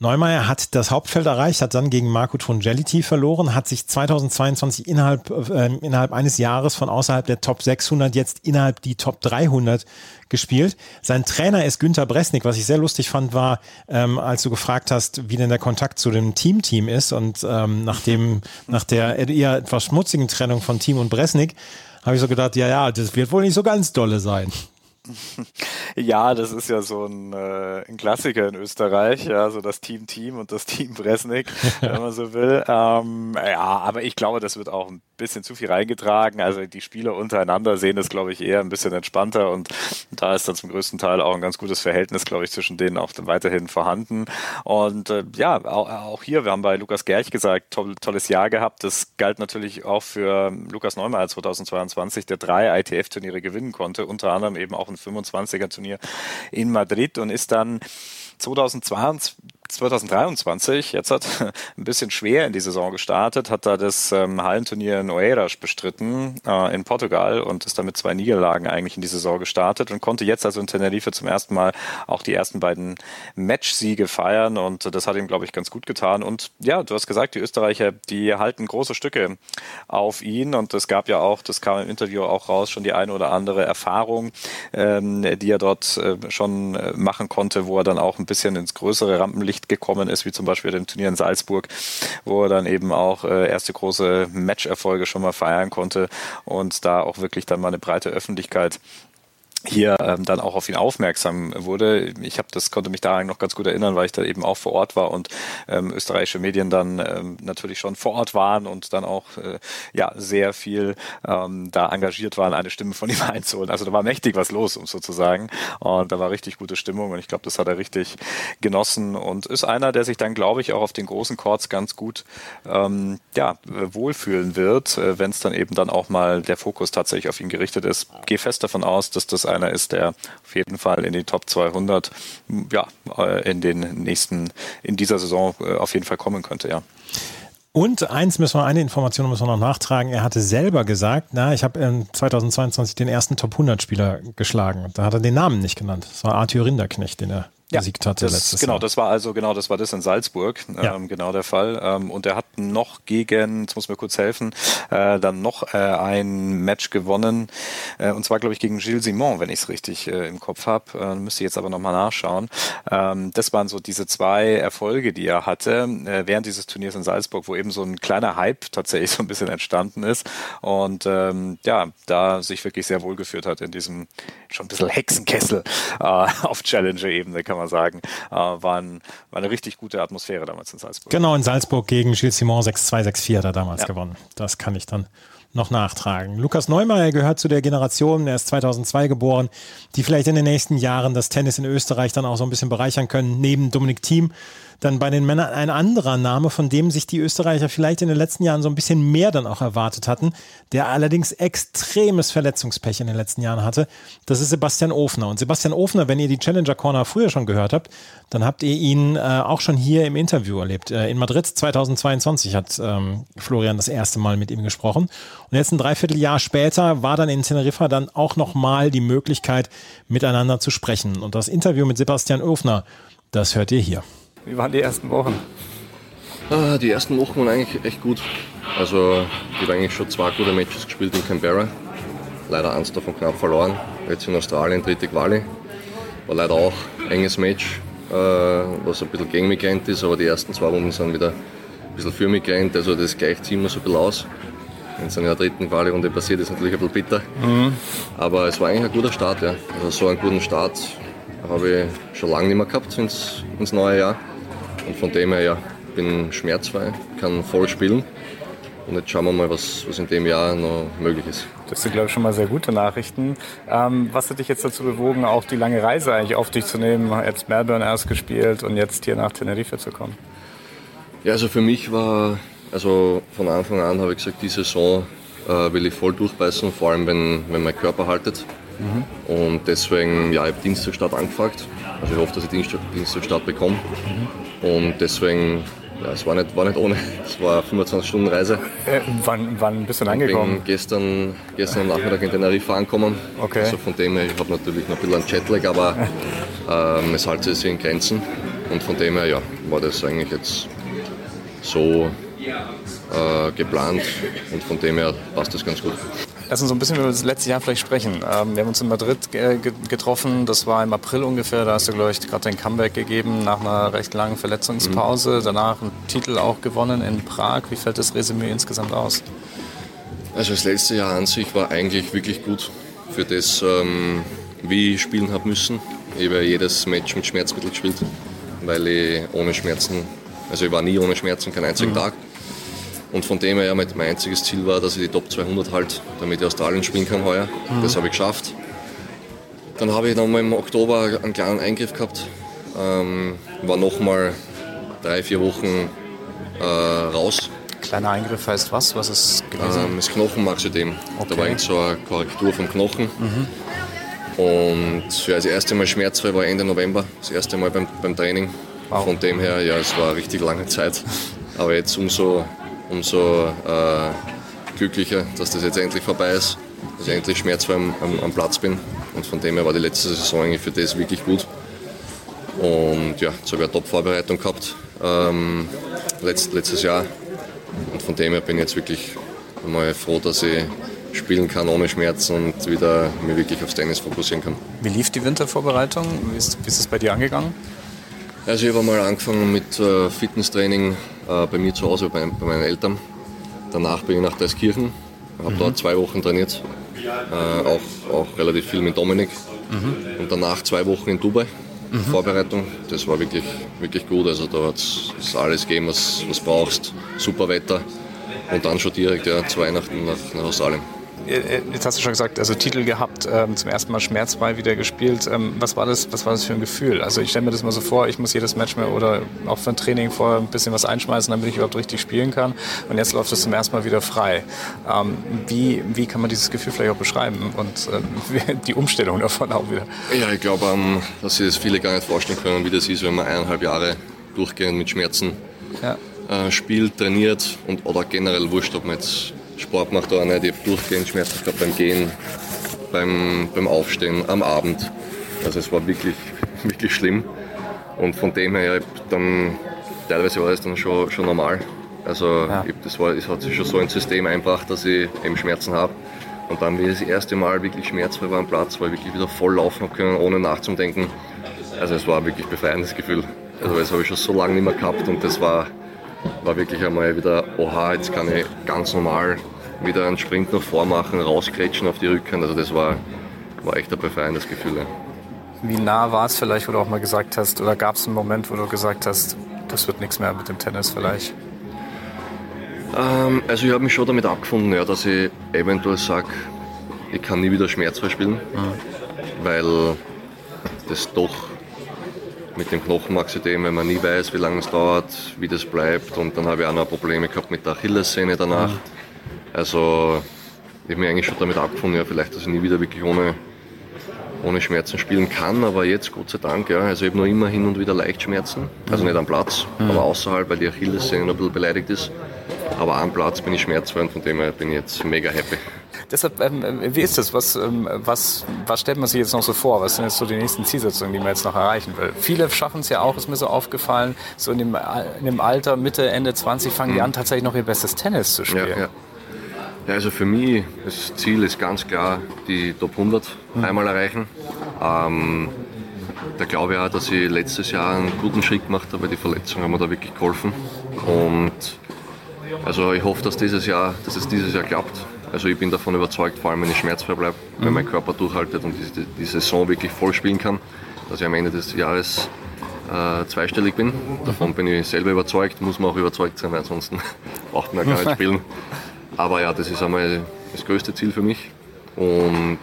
Neumeier hat das Hauptfeld erreicht, hat dann gegen Marco Trongeliti verloren, hat sich 2022 innerhalb, äh, innerhalb eines Jahres von außerhalb der Top 600 jetzt innerhalb die Top 300 gespielt. Sein Trainer ist Günther Bresnik. Was ich sehr lustig fand, war, ähm, als du gefragt hast, wie denn der Kontakt zu dem Team-Team ist und ähm, nach, dem, nach der eher etwas schmutzigen Trennung von Team und Bresnik, habe ich so gedacht, ja, ja, das wird wohl nicht so ganz dolle sein. Ja, das ist ja so ein, äh, ein Klassiker in Österreich, ja, so das Team Team und das Team Bresnik, wenn man so will. Ähm, ja, aber ich glaube, das wird auch ein bisschen zu viel reingetragen. Also die Spieler untereinander sehen das, glaube ich, eher ein bisschen entspannter und da ist dann zum größten Teil auch ein ganz gutes Verhältnis, glaube ich, zwischen denen auch dann weiterhin vorhanden. Und äh, ja, auch, auch, hier, wir haben bei Lukas Gerch gesagt, toll, tolles Jahr gehabt. Das galt natürlich auch für Lukas Neumeier 2022, der drei ITF-Turniere gewinnen konnte, unter anderem eben auch ein 25er Turnier in Madrid und ist dann 2022, 2023, jetzt hat ein bisschen schwer in die Saison gestartet, hat da das ähm, Hallenturnier in Oeiras bestritten äh, in Portugal und ist damit zwei Niederlagen eigentlich in die Saison gestartet und konnte jetzt also in Tenerife zum ersten Mal auch die ersten beiden Matchsiege feiern und das hat ihm, glaube ich, ganz gut getan. Und ja, du hast gesagt, die Österreicher, die halten große Stücke auf ihn und es gab ja auch, das kam im Interview auch raus, schon die eine oder andere Erfahrung, ähm, die er dort äh, schon äh, machen konnte, wo er dann auch ein bisschen ins größere Rampenlicht Licht gekommen ist, wie zum Beispiel dem Turnier in Salzburg, wo er dann eben auch äh, erste große Matcherfolge schon mal feiern konnte und da auch wirklich dann mal eine breite Öffentlichkeit hier ähm, dann auch auf ihn aufmerksam wurde. Ich habe das konnte mich daran noch ganz gut erinnern, weil ich da eben auch vor Ort war und ähm, österreichische Medien dann ähm, natürlich schon vor Ort waren und dann auch äh, ja sehr viel ähm, da engagiert waren, eine Stimme von ihm einzuholen. Also da war mächtig was los, um sozusagen. Und da war richtig gute Stimmung und ich glaube, das hat er richtig genossen und ist einer, der sich dann, glaube ich, auch auf den großen Chords ganz gut ähm, ja wohlfühlen wird, äh, wenn es dann eben dann auch mal der Fokus tatsächlich auf ihn gerichtet ist. Gehe fest davon aus, dass das einer ist, der auf jeden Fall in die Top 200 ja, äh, in den nächsten, in dieser Saison äh, auf jeden Fall kommen könnte, ja. Und eins müssen wir, eine Information müssen wir noch nachtragen. Er hatte selber gesagt, na, ich habe 2022 den ersten Top 100 Spieler geschlagen. Da hat er den Namen nicht genannt. Das war Arthur Rinderknecht, den er ja, besiegt hatte das, letztes genau, Jahr. Das war also genau, das war das in Salzburg, ja. ähm, genau der Fall. Ähm, und er hat noch gegen, jetzt muss mir kurz helfen, äh, dann noch äh, ein Match gewonnen. Äh, und zwar, glaube ich, gegen Gilles Simon, wenn ich es richtig äh, im Kopf habe. Äh, müsste ich jetzt aber nochmal nachschauen. Ähm, das waren so diese zwei Erfolge, die er hatte äh, während dieses Turniers in Salzburg, wo eben so ein kleiner Hype tatsächlich so ein bisschen entstanden ist. Und ähm, ja, da sich wirklich sehr wohl geführt hat in diesem schon ein bisschen Hexenkessel auf Challenger-Ebene, kann kann man sagen. Äh, war, ein, war eine richtig gute Atmosphäre damals in Salzburg. Genau, in Salzburg gegen Gilles Simon 6-2, 6-4 hat er damals ja. gewonnen. Das kann ich dann noch nachtragen. Lukas Neumeier gehört zu der Generation, er ist 2002 geboren, die vielleicht in den nächsten Jahren das Tennis in Österreich dann auch so ein bisschen bereichern können, neben Dominik Thiem dann bei den Männern ein anderer Name, von dem sich die Österreicher vielleicht in den letzten Jahren so ein bisschen mehr dann auch erwartet hatten, der allerdings extremes Verletzungspech in den letzten Jahren hatte. Das ist Sebastian Ofner. Und Sebastian Ofner, wenn ihr die Challenger Corner früher schon gehört habt, dann habt ihr ihn äh, auch schon hier im Interview erlebt. Äh, in Madrid 2022 hat ähm, Florian das erste Mal mit ihm gesprochen. Und jetzt ein Dreivierteljahr später war dann in Teneriffa dann auch nochmal die Möglichkeit, miteinander zu sprechen. Und das Interview mit Sebastian Ofner, das hört ihr hier. Wie waren die ersten Wochen? Ah, die ersten Wochen waren eigentlich echt gut. Also ich habe eigentlich schon zwei gute Matches gespielt in Canberra. Leider eins davon knapp verloren. Jetzt in Australien dritte Quali. War leider auch ein enges Match, äh, was ein bisschen gegen mich gerannt ist, aber die ersten zwei Wochen sind wieder ein bisschen für mich gerannt. Also das gleicht sich immer so ein bisschen aus. Wenn es in der dritten Quali-Runde passiert, ist natürlich ein bisschen bitter. Mhm. Aber es war eigentlich ein guter Start. Ja. Also so einen guten Start habe ich schon lange nicht mehr gehabt ins, ins neue Jahr. Und von dem her, ja, bin schmerzfrei, kann voll spielen. Und jetzt schauen wir mal, was, was in dem Jahr noch möglich ist. Das sind, glaube ich, schon mal sehr gute Nachrichten. Ähm, was hat dich jetzt dazu bewogen, auch die lange Reise eigentlich auf dich zu nehmen? Jetzt Melbourne erst gespielt und jetzt hier nach Tenerife zu kommen? Ja, also für mich war, also von Anfang an habe ich gesagt, die Saison äh, will ich voll durchbeißen, vor allem wenn, wenn mein Körper haltet. Mhm. Und deswegen, ja, ich habe Dienstagstart angefragt. Also ich hoffe, dass ich Dienstag, Dienstagstart bekomme. Mhm. Und deswegen, ja, es war nicht, war nicht ohne. Es war eine 25-Stunden-Reise. Äh, wann, wann bist du denn angekommen? Ich bin gestern, gestern Nachmittag in Tenerife angekommen. Okay. Also von dem her, ich habe natürlich noch ein bisschen einen Jetlag, aber ähm, es hält sich in Grenzen. Und von dem her, ja, war das eigentlich jetzt so äh, geplant und von dem her passt das ganz gut. Lass uns so ein bisschen über das letzte Jahr vielleicht sprechen. Ähm, wir haben uns in Madrid getroffen, das war im April ungefähr, da hast du, glaube ich, gerade den Comeback gegeben nach einer recht langen Verletzungspause. Mhm. Danach einen Titel auch gewonnen in Prag. Wie fällt das Resümee insgesamt aus? Also das letzte Jahr an sich war eigentlich wirklich gut für das, ähm, wie ich spielen habe müssen. Ich habe jedes Match mit Schmerzmittel gespielt, weil ich ohne Schmerzen, also ich war nie ohne Schmerzen, keinen einzigen mhm. Tag. Und von dem her mein einziges Ziel war, dass ich die Top 200 halt, damit ich Australien spielen kann heuer. Mhm. Das habe ich geschafft. Dann habe ich nochmal im Oktober einen kleinen Eingriff gehabt. Ähm, war nochmal drei, vier Wochen äh, raus. Kleiner Eingriff heißt was? Was ist gewesen? Ähm, das Knochenmarksystem. Okay. Da war eigentlich so eine Korrektur vom Knochen. Mhm. Und ja, das erste Mal schmerzfrei war Ende November, das erste Mal beim, beim Training. Wow. Von dem her, ja, es war eine richtig lange Zeit. Aber jetzt umso umso äh, glücklicher, dass das jetzt endlich vorbei ist, dass ich endlich schmerzfrei am, am, am, Platz bin. Und von dem her war die letzte Saison eigentlich für das wirklich gut. Und ja, sogar Top-Vorbereitung gehabt ähm, letzt, letztes Jahr. Und von dem her bin ich jetzt wirklich mal froh, dass ich spielen kann ohne Schmerzen und wieder mich wirklich aufs Tennis fokussieren kann. Wie lief die Wintervorbereitung? Wie ist, wie ist es bei dir angegangen? Also ich habe mal angefangen mit äh, Fitnesstraining äh, bei mir zu Hause, bei, bei, meinen Eltern. Danach bin ich nach Dreiskirchen, habe mhm. dort zwei Wochen trainiert, äh, auch, auch relativ viel mit Dominik. Mhm. Und danach zwei Wochen in Dubai, mhm. Vorbereitung. Das war wirklich, wirklich gut. Also da es alles gegeben, was du brauchst. Super Wetter. Und dann schon direkt ja, zu Weihnachten nach, nach Australien. Äh, jetzt hast du schon gesagt, also Titel gehabt, ähm, zum ersten Mal schmerzfrei wieder gespielt. Ähm, was, war das, was war das für ein Gefühl? Also ich stelle mir das mal so vor, ich muss jedes Match mehr oder auch für ein Training vorher ein bisschen was einschmeißen, damit ich überhaupt richtig spielen kann. Und jetzt läuft es zum ersten Mal wieder frei. Ähm, wie, wie kann man dieses Gefühl vielleicht auch beschreiben und äh, die Umstellung davon auch wieder? Ja, ich glaube, ähm, dass sich das viele gar nicht vorstellen können, wie das ist, wenn man eineinhalb Jahre durchgehend mit Schmerzen ja. äh, spielt, trainiert und oder generell wurscht, ob man jetzt Sport macht auch nicht. Ich habe durchgehend Schmerzen gehabt beim Gehen, beim, beim Aufstehen, am Abend. Also es war wirklich, wirklich schlimm. Und von dem her, dann, teilweise war das dann schon, schon normal. Also ja. ich, das, war, das hat sich schon so ein System einbracht, dass ich eben Schmerzen habe. Und dann, wie ich das erste Mal wirklich schmerzfrei war am Platz, weil ich wirklich wieder voll laufen habe können, ohne nachzudenken. Also es war wirklich ein befreiendes Gefühl. Also das habe ich schon so lange nicht mehr gehabt und das war, war wirklich einmal wieder, oha, jetzt kann ich ganz normal wieder einen Sprint nach vor machen, rauskretschen auf die Rückhand. Also das war, war echt ein befreiendes Gefühl. Wie nah war es vielleicht, wo du auch mal gesagt hast, oder gab es einen Moment, wo du gesagt hast, das wird nichts mehr mit dem Tennis vielleicht? Ähm, also ich habe mich schon damit abgefunden, ja, dass ich eventuell sage, ich kann nie wieder schmerzfrei spielen, mhm. weil das doch mit dem Knochenmarksystem, wenn man nie weiß, wie lange es dauert, wie das bleibt. Und dann habe ich auch noch Probleme gehabt mit der Achillessehne danach. Mhm. Also ich habe mich eigentlich schon damit abgefunden, ja, vielleicht, dass ich nie wieder wirklich ohne, ohne Schmerzen spielen kann. Aber jetzt, Gott sei Dank, ja, also ich habe noch immer hin und wieder leicht Schmerzen. Also nicht am Platz, mhm. aber außerhalb, weil die Achillessehne noch ein bisschen beleidigt ist. Aber am Platz bin ich schmerzfrei und von dem her bin ich jetzt mega happy. Deshalb, ähm, äh, wie ist das? Was, ähm, was, was stellt man sich jetzt noch so vor? Was sind jetzt so die nächsten Zielsetzungen, die man jetzt noch erreichen will? Viele schaffen es ja auch, ist mir so aufgefallen, so in dem, in dem Alter, Mitte, Ende 20 fangen mhm. die an, tatsächlich noch ihr bestes Tennis zu spielen. Ja, ja. ja, also für mich, das Ziel ist ganz klar, die Top 100 mhm. einmal erreichen. Ähm, da glaube ich auch, dass ich letztes Jahr einen guten Schritt gemacht habe, weil die Verletzungen haben mir da wirklich geholfen. Und also ich hoffe, dass, dieses Jahr, dass es dieses Jahr klappt. Also ich bin davon überzeugt, vor allem wenn ich schmerzfrei bleibe, mhm. wenn mein Körper durchhaltet und die, die, Saison wirklich voll spielen kann, dass ich am Ende des Jahres äh, zweistellig bin. Davon bin ich selber überzeugt, muss man auch überzeugt sein, weil ansonsten braucht man ja gar nicht spielen. Aber ja, das ist einmal das größte Ziel für mich. Und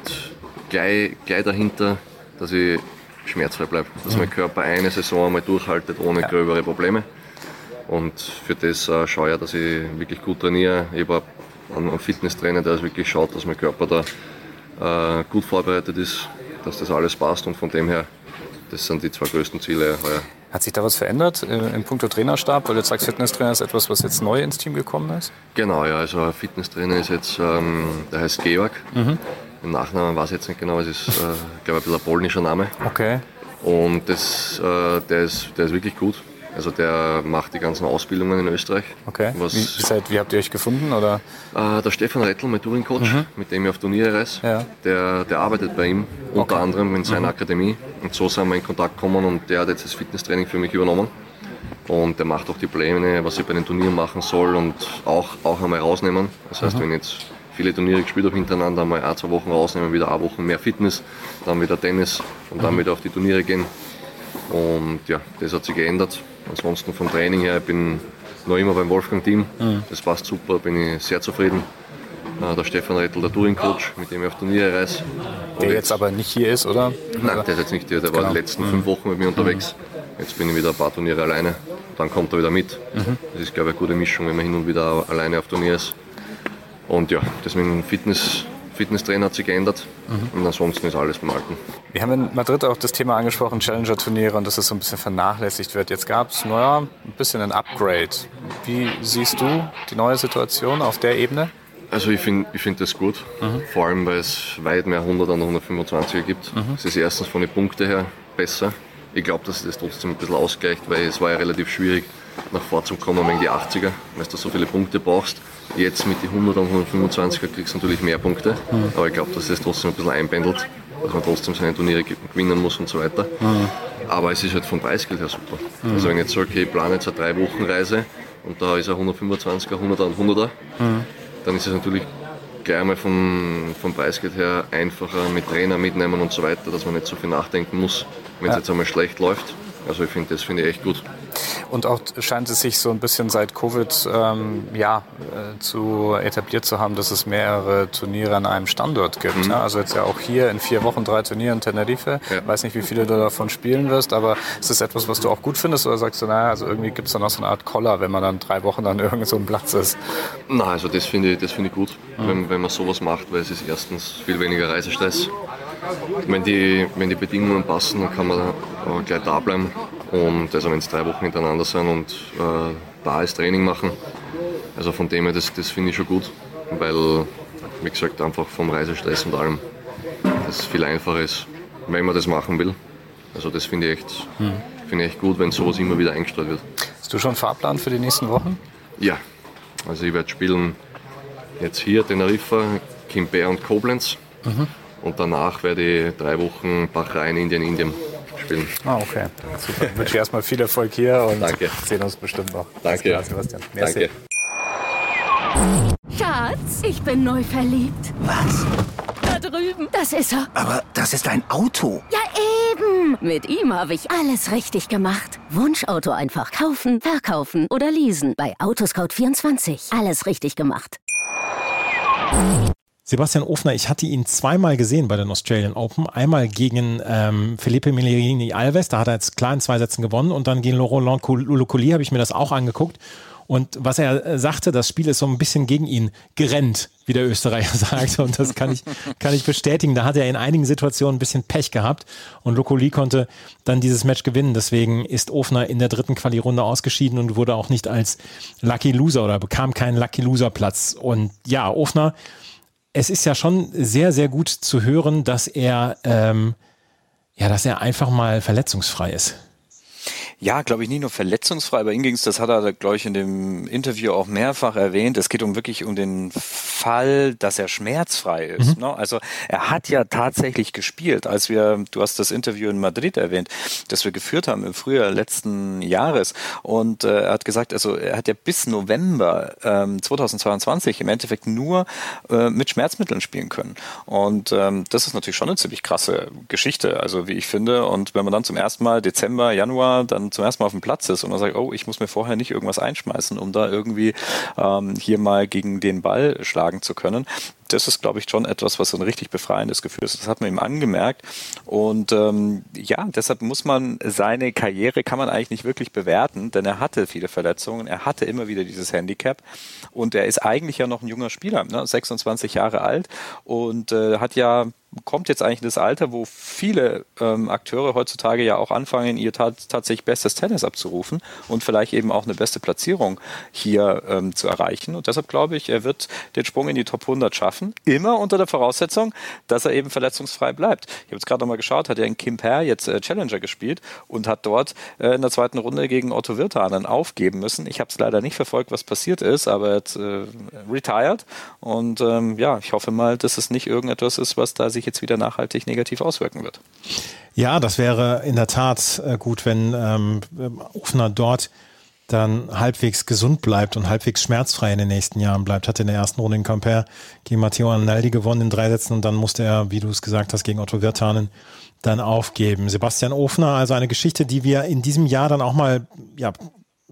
gleich, gleich dahinter, dass ich schmerzfrei bleibe. Dass mein Körper eine Saison einmal durchhaltet ohne ja. gröbere Probleme. Und für das äh, schaue ich, dass ich wirklich gut trainiere. Ich habe einen Fitnesstrainer, der wirklich schaut, dass mein Körper da äh, gut vorbereitet ist, dass das alles passt. Und von dem her, das sind die zwei größten Ziele heuer. Hat sich da was verändert äh, im puncto Trainerstab? Weil du sagst, Fitnesstrainer ist etwas, was jetzt neu ins Team gekommen ist? Genau, ja. Also Fitnesstrainer ist jetzt, ähm, der heißt Georg. Mhm. Im Nachnamen weiß ich jetzt nicht genau, es ist, äh, glaube ein bisschen ein polnischer Name. Okay. Und das, äh, der, ist, der ist wirklich gut. Also der macht die ganzen Ausbildungen in Österreich. Okay. Was wie, seid, wie habt ihr euch gefunden? Oder? Äh, der Stefan Rettl, mein Touring-Coach, mhm. mit dem ich auf Turniere reise, ja. der, der arbeitet bei ihm, unter okay. anderem in seiner mhm. Akademie. Und so sind wir in Kontakt gekommen und der hat jetzt das Fitnesstraining für mich übernommen. Und der macht auch die Pläne, was ich bei den Turnieren machen soll und auch, auch einmal rausnehmen. Das heißt, mhm. wenn ich jetzt viele Turniere gespielt habe hintereinander, einmal ein, zwei Wochen rausnehmen, wieder eine Woche mehr Fitness, dann wieder Tennis und dann mhm. wieder auf die Turniere gehen. Und ja, das hat sich geändert. Ansonsten vom Training her, ich bin noch immer beim Wolfgang-Team. Mhm. Das passt super, bin ich sehr zufrieden. Äh, der Stefan Rettel, der Touring-Coach, mit dem ich auf Turniere reise. Der jetzt, aber nicht hier ist, oder? Nein, der ist jetzt nicht hier. Der genau. war die letzten mhm. fünf Wochen mit mir unterwegs. Jetzt bin ich wieder ein paar Turniere alleine. Dann kommt er wieder mit. Mhm. Das ist, glaube ich, eine gute Mischung, wenn man hin und wieder alleine auf Turnier ist. Und ja, dem Fitness Fitnesstrainer hat sich geändert mhm. und ansonsten ist alles beim Alten. Wir haben in Madrid auch das Thema angesprochen, Challenger-Turniere und dass es so ein bisschen vernachlässigt wird. Jetzt gab es, naja, ein bisschen ein Upgrade. Wie siehst du die neue Situation auf der Ebene? Also ich finde ich find das gut, mhm. vor allem weil es weit mehr 100 und 125er gibt. Mhm. Es ist erstens von den Punkten her besser. Ich glaube, dass es das trotzdem ein bisschen ausgleicht, weil es war ja relativ schwierig, nach vorzukommen wegen die 80er, weil du so viele Punkte brauchst. Jetzt mit den 100 und 125er kriegst du natürlich mehr Punkte, mhm. aber ich glaube, dass das trotzdem ein bisschen einpendelt, dass man trotzdem seine Turniere gewinnen muss und so weiter. Mhm. Aber es ist halt vom Preisgeld her super. Mhm. Also wenn ich jetzt sage, okay, ich plane jetzt eine 3 Wochen Reise und da ist ein 125er, 100er und 100er, dann ist es natürlich gleich einmal vom, vom Preisgeld her einfacher mit Trainer mitnehmen und so weiter, dass man nicht so viel nachdenken muss, wenn es ja. jetzt einmal schlecht läuft. Also ich finde, das finde ich echt gut. Und auch scheint es sich so ein bisschen seit Covid ähm, ja, äh, zu etabliert zu haben, dass es mehrere Turniere an einem Standort gibt. Mhm. Ne? Also jetzt ja auch hier in vier Wochen drei Turniere in Tenerife. Ich ja. weiß nicht, wie viele du davon spielen wirst, aber ist das etwas, was du auch gut findest oder sagst du, naja, also irgendwie gibt es da noch so eine Art Koller, wenn man dann drei Wochen an irgendeinem so Platz ist? Nein, also das finde ich, find ich gut, mhm. wenn, wenn man sowas macht, weil es ist erstens viel weniger Reisestress. Wenn die, wenn die Bedingungen passen, dann kann man gleich da bleiben. Und also wenn es drei Wochen hintereinander sind und äh, da ist Training machen. Also von dem her, das, das finde ich schon gut, weil, wie gesagt, einfach vom Reisestress und allem das viel einfacher ist, wenn man das machen will. Also das finde ich, echt, mhm. find ich echt gut, wenn sowas immer wieder eingestreut wird. Hast du schon einen Fahrplan für die nächsten Wochen? Ja, also ich werde spielen jetzt hier Teneriffa, Kimber und Koblenz. Mhm. Und danach werde ich drei Wochen Bahrain, Indien, Indien spielen. Ah, okay. Super. Ich wünsche dir erstmal viel Erfolg hier und Danke. sehen uns bestimmt noch. Danke. Klar, Sebastian. Merci. Danke. Schatz, ich bin neu verliebt. Was? Da drüben. Das ist er. Aber das ist ein Auto. Ja, eben. Mit ihm habe ich alles richtig gemacht. Wunschauto einfach kaufen, verkaufen oder leasen. Bei Autoscout24. Alles richtig gemacht. Sebastian Ofner, ich hatte ihn zweimal gesehen bei den Australian Open. Einmal gegen ähm, Felipe Milerini Alves, da hat er jetzt klar in zwei Sätzen gewonnen. Und dann gegen Laurent Lulocoli habe ich mir das auch angeguckt. Und was er äh, sagte, das Spiel ist so ein bisschen gegen ihn gerennt, wie der Österreicher sagt. Und das kann ich, kann ich bestätigen. Da hat er in einigen Situationen ein bisschen Pech gehabt. Und Locoli konnte dann dieses Match gewinnen. Deswegen ist Ofner in der dritten Quali-Runde ausgeschieden und wurde auch nicht als Lucky Loser oder bekam keinen Lucky Loser Platz. Und ja, Ofner es ist ja schon sehr, sehr gut zu hören, dass er, ähm, ja, dass er einfach mal verletzungsfrei ist. Ja, glaube ich, nicht nur verletzungsfrei. Bei ihm ging es, das hat er, glaube ich, in dem Interview auch mehrfach erwähnt. Es geht um wirklich um den Fall, dass er schmerzfrei ist. Mhm. Ne? Also er hat ja tatsächlich gespielt. Als wir, du hast das Interview in Madrid erwähnt, das wir geführt haben im Frühjahr letzten Jahres. Und äh, er hat gesagt, also er hat ja bis November ähm, 2022 im Endeffekt nur äh, mit Schmerzmitteln spielen können. Und ähm, das ist natürlich schon eine ziemlich krasse Geschichte, also wie ich finde. Und wenn man dann zum ersten Mal Dezember, Januar dann zum ersten Mal auf dem Platz ist und man sagt, oh, ich muss mir vorher nicht irgendwas einschmeißen, um da irgendwie ähm, hier mal gegen den Ball schlagen zu können, das ist, glaube ich, schon etwas, was ein richtig befreiendes Gefühl ist. Das hat man ihm angemerkt. Und ähm, ja, deshalb muss man seine Karriere, kann man eigentlich nicht wirklich bewerten, denn er hatte viele Verletzungen, er hatte immer wieder dieses Handicap und er ist eigentlich ja noch ein junger Spieler, ne? 26 Jahre alt und äh, hat ja kommt jetzt eigentlich in das Alter, wo viele ähm, Akteure heutzutage ja auch anfangen, ihr tat, tatsächlich bestes Tennis abzurufen und vielleicht eben auch eine beste Platzierung hier ähm, zu erreichen. Und deshalb glaube ich, er wird den Sprung in die Top 100 schaffen, immer unter der Voraussetzung, dass er eben verletzungsfrei bleibt. Ich habe jetzt gerade nochmal geschaut, hat er in Kimper jetzt äh, Challenger gespielt und hat dort äh, in der zweiten Runde gegen Otto Virtanen aufgeben müssen. Ich habe es leider nicht verfolgt, was passiert ist, aber er hat äh, retired und ähm, ja, ich hoffe mal, dass es nicht irgendetwas ist, was da sich sich jetzt wieder nachhaltig negativ auswirken wird. Ja, das wäre in der Tat äh, gut, wenn ähm, dort dann halbwegs gesund bleibt und halbwegs schmerzfrei in den nächsten Jahren bleibt. Hat in der ersten Runde in Camper gegen Matteo Annaldi gewonnen in drei Sätzen und dann musste er, wie du es gesagt hast, gegen Otto Wirtanen dann aufgeben. Sebastian Ofner, also eine Geschichte, die wir in diesem Jahr dann auch mal ja,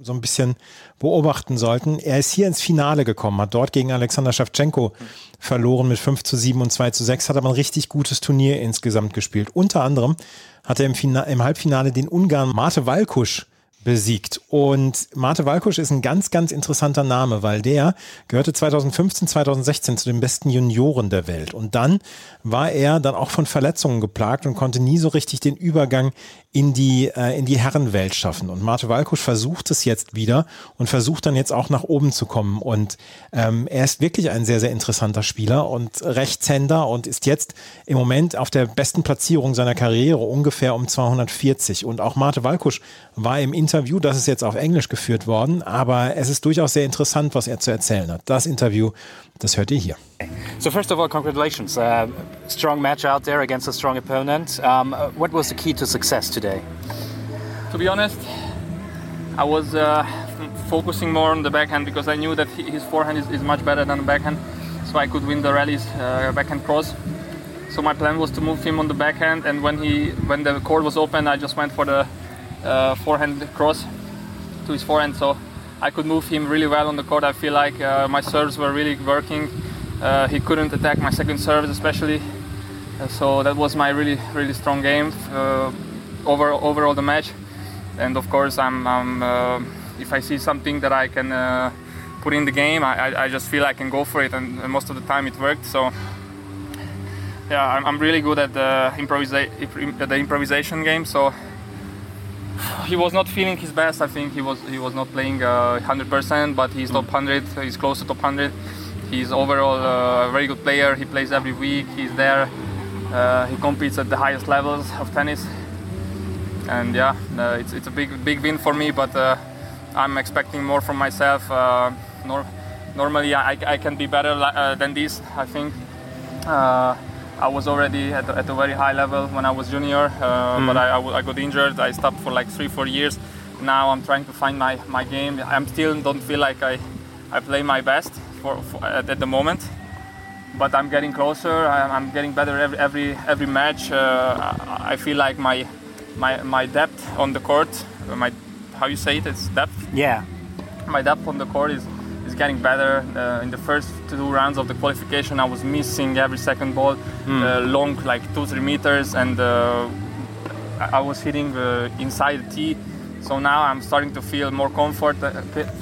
so ein bisschen beobachten sollten. Er ist hier ins Finale gekommen, hat dort gegen Alexander Schawtschenko verloren mit 5 zu 7 und 2 zu 6, hat aber ein richtig gutes Turnier insgesamt gespielt. Unter anderem hat er im, im Halbfinale den Ungarn Mate Walkusch besiegt. Und Mate Walkusch ist ein ganz, ganz interessanter Name, weil der gehörte 2015, 2016 zu den besten Junioren der Welt. Und dann war er dann auch von Verletzungen geplagt und konnte nie so richtig den Übergang in die, äh, in die Herrenwelt schaffen. Und Mate Walkusch versucht es jetzt wieder und versucht dann jetzt auch nach oben zu kommen. Und ähm, er ist wirklich ein sehr, sehr interessanter Spieler und Rechtshänder und ist jetzt im Moment auf der besten Platzierung seiner Karriere ungefähr um 240. Und auch Mate Walkusch war im Interview, das ist jetzt auf Englisch geführt worden, aber es ist durchaus sehr interessant, was er zu erzählen hat. Das Interview, das hört ihr hier. So first of all, congratulations. Uh, strong match out there against a strong opponent. Um, what was the key to success today? To be honest, I was uh, focusing more on the backhand because I knew that his forehand is, is, much better than the backhand, so I could win the rallies uh, backhand cross. So my plan was to move him on the backhand, and when he when the court was open, I just went for the uh, forehand cross to his forehand. So I could move him really well on the court. I feel like uh, my serves were really working. Uh, he couldn't attack my second serves, especially. Uh, so that was my really, really strong game uh, over overall the match. And of course, I'm, I'm uh, if I see something that I can put in the game, I, I, just feel I can go for it, and, and most of the time it worked. So yeah, I'm, I'm really good at the, improvisa- the improvisation game. So he was not feeling his best. I think he was he was not playing uh, 100%, but he's top 100. He's close to top 100. He's overall uh, a very good player. He plays every week. He's there. Uh, he competes at the highest levels of tennis. And yeah, uh, it's, it's a big big win for me. But uh, I'm expecting more from myself. Uh, nor- normally I, I can be better uh, than this. I think. I was already at, at, a very high level when I was junior, mm. but I, I, I, got injured. I stopped for like three, four years. Now I'm trying to find my, my game. I'm still don't feel like I, I play my best, for, for at, at, the moment. But I'm getting closer. I'm, I'm getting better every every, every match. Uh, I feel like my my my depth on the court, uh, my how you say it, it's depth. Yeah. My depth on the court is is getting better. Uh, in the first two rounds of the qualification, I was missing every second ball, Mm. uh, long like two three meters, and uh, I was hitting uh, inside the tee. So now I'm starting to feel more comfort,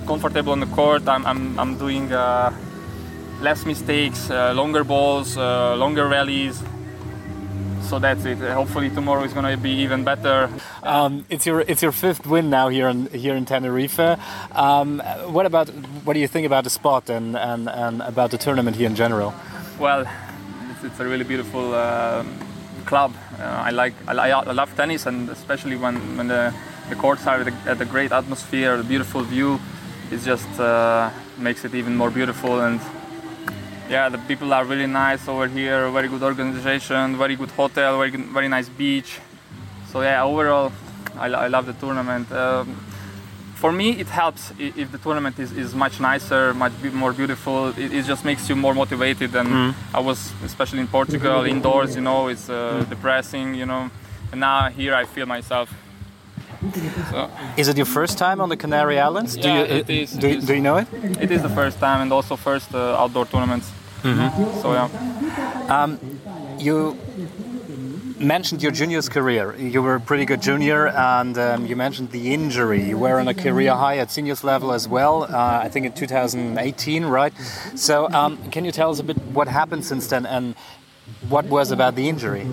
comfortable on the court. I'm, I'm, I'm doing uh, less mistakes, uh, longer balls, uh, longer rallies. So that's it. Hopefully tomorrow is going to be even better. Um, it's your it's your fifth win now here in here in Tenerife. Um, what about what do you think about the spot and, and, and about the tournament here in general? Well, it's, it's a really beautiful uh, club. Uh, I like I, I love tennis, and especially when, when the, the courts are at a, at a great atmosphere, the beautiful view, it just uh, makes it even more beautiful. And yeah, the people are really nice over here. Very good organization, very good hotel, very good, very nice beach. So yeah, overall, I, I love the tournament. Um, for me, it helps if the tournament is, is much nicer, much be- more beautiful. It, it just makes you more motivated. And Mm. I was, especially in Portugal, indoors, you know, it's uh, depressing, you know. And now here I feel myself. So, Is it your first time on the Canary Islands? do you it is, do, it you- do you know it? it is the first time and also first uh, outdoor tournaments. Mhm. So yeah. Um, you mentioned your juniors career. You were a pretty good junior, and um, you mentioned the injury. You were on a career high at seniors level as well. Uh, I think in 2018, right? So, um, can you tell us a bit what happened since then, and what was about the injury?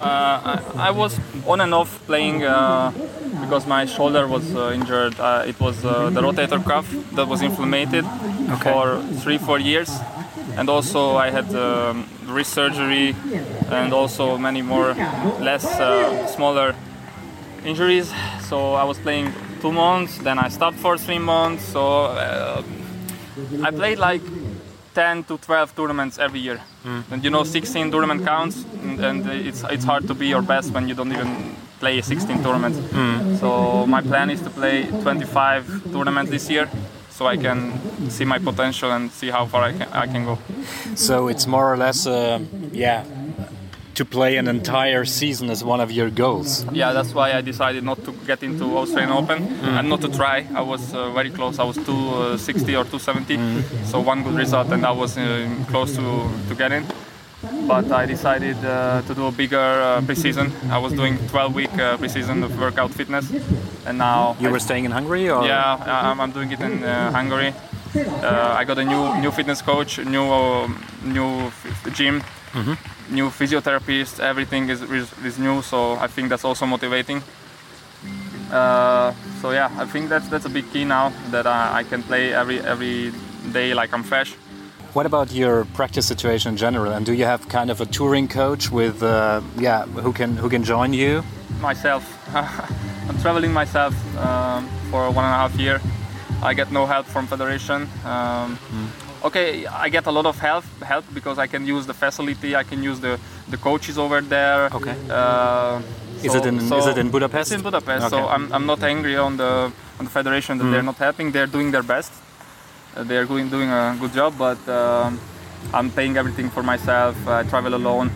Uh, I, I was on and off playing uh, because my shoulder was uh, injured. Uh, it was uh, the rotator cuff that was inflamed for three, four years. And also I had um, wrist surgery and also many more less uh, smaller injuries. So I was playing two months, then I stopped for three months. So uh, I played like 10 to 12 tournaments every year. And you know, 16 tournament counts, and, and it's it's hard to be your best when you don't even play 16 tournaments. So my plan is to play 25 tournaments this year, so I can see my potential and see how far I can I can go. So it's more or less, uh, yeah, to play an entire season as one of your goals. Yeah, that's why I decided not to get into Australian Open and not to try. I was uh, very close. I was 260 or 270, so one good result, and I was uh, close to, to get in. But I decided uh, to do a bigger uh, preseason. I was doing 12 week uh, preseason of workout fitness, and now You I- were staying in Hungary, or yeah, I- I'm, I'm doing it in uh, Hungary. Uh, I got a new new fitness coach, new um, new f- gym, Mhm. new physiotherapist. Everything is, is is new, so I think that's also motivating. Uh, so yeah, I think that's that's a big key now that I, I can play every every day like I'm fresh. What about your practice situation in general? And do you have kind of a touring coach with, uh, yeah, who can who can join you? myself. I'm traveling myself um, for one and a half year. I get no help from federation. Um, Okay, I get a lot of help help because I can use the facility. I can use the, the coaches over there. Okay. Uh, Is it in- is it in Budapest? It's in Budapest. So I'm, I'm not angry on the on the federation that Mm. they're not helping. They're doing their best. Uh, they're doing doing a good job, but um, I'm paying everything for myself. I travel alone.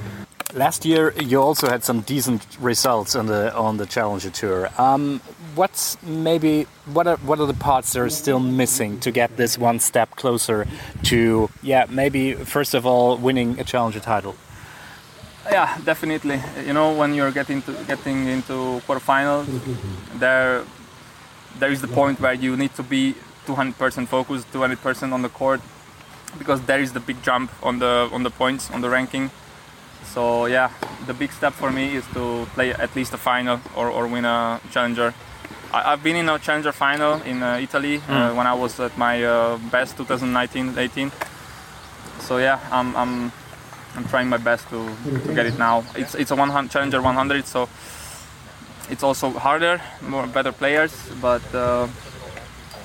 Last year, you also had some decent results on the on the Challenger Tour. Um, what's maybe what are what are the parts that are still missing to get this one step closer to yeah maybe first of all winning a Challenger title? Yeah, definitely. You know, when you're getting to getting into quarterfinals, there there is the point where you need to be 200% focused, 200% on the court, because there is the big jump on the on the points on the ranking. So yeah, the big step for me is to play at least a final or, or win a challenger. I, I've been in a challenger final in uh, Italy uh, Mm. when I was at my uh, best 2019-18. So yeah, I'm, I'm I'm trying my best to, to get it now. It's it's a 100 challenger 100, so it's also harder, more better players, but uh,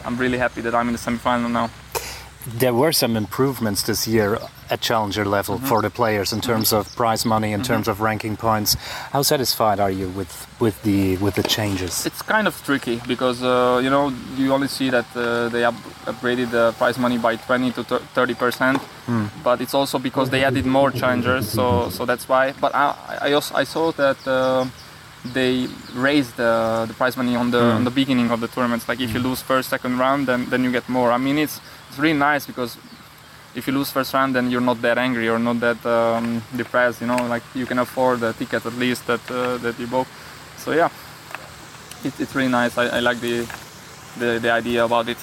I'm really happy that I'm in the semifinal now. There were some improvements this year at Challenger level Mm-hmm. for the players in terms of prize money, in terms of ranking points. How satisfied are you with with the with the changes? It's kind of tricky because uh, you know you only see that uh, they up- upgraded the prize money by 20 to 30 percent, Hmm. but it's also because they added more challengers, so so that's why. But I I, also, I saw that uh, they raise the, the prize money on the Mm. on the beginning of the tournaments. Like if you lose first, second round, then then you get more. I mean, it's it's really nice because if you lose first round, then you're not that angry or not that um, depressed. You know, like you can afford the ticket at least that uh, that you bought. So yeah, it, it's really nice. I, I like the, the the idea about it.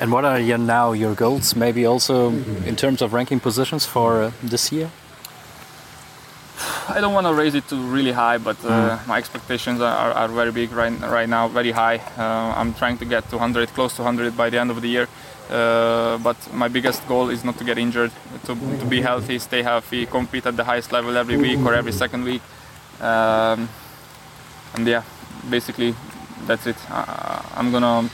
And what are your now your goals? Maybe also in terms of ranking positions for uh, this year. I don't want to raise it to really high, but uh, Mm. my expectations are, are, very big right, right now, very high. Uh, I'm trying to get to 100, close to 100 by the end of the year. Uh, but my biggest goal is not to get injured, to, to be healthy, stay healthy, compete at the highest level every week or every second week. Um, and yeah, basically that's it. Uh, I'm gonna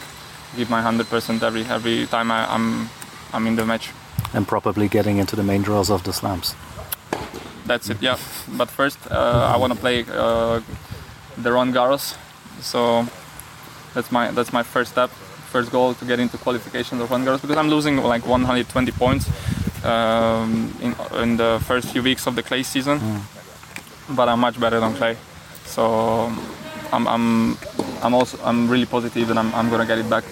give my 100% every every time I, I'm I'm in the match. And probably getting into the main draws of the slams. That's it. Yeah. But first, uh, I want to play uh, the Ron Garros, so that's my that's my first step, first goal to get into qualifications of Ron Garros because I'm losing like 120 points um, in in the first few weeks of the clay season, but I'm much better than clay, so I'm I'm I'm also I'm really positive that I'm I'm gonna get it back.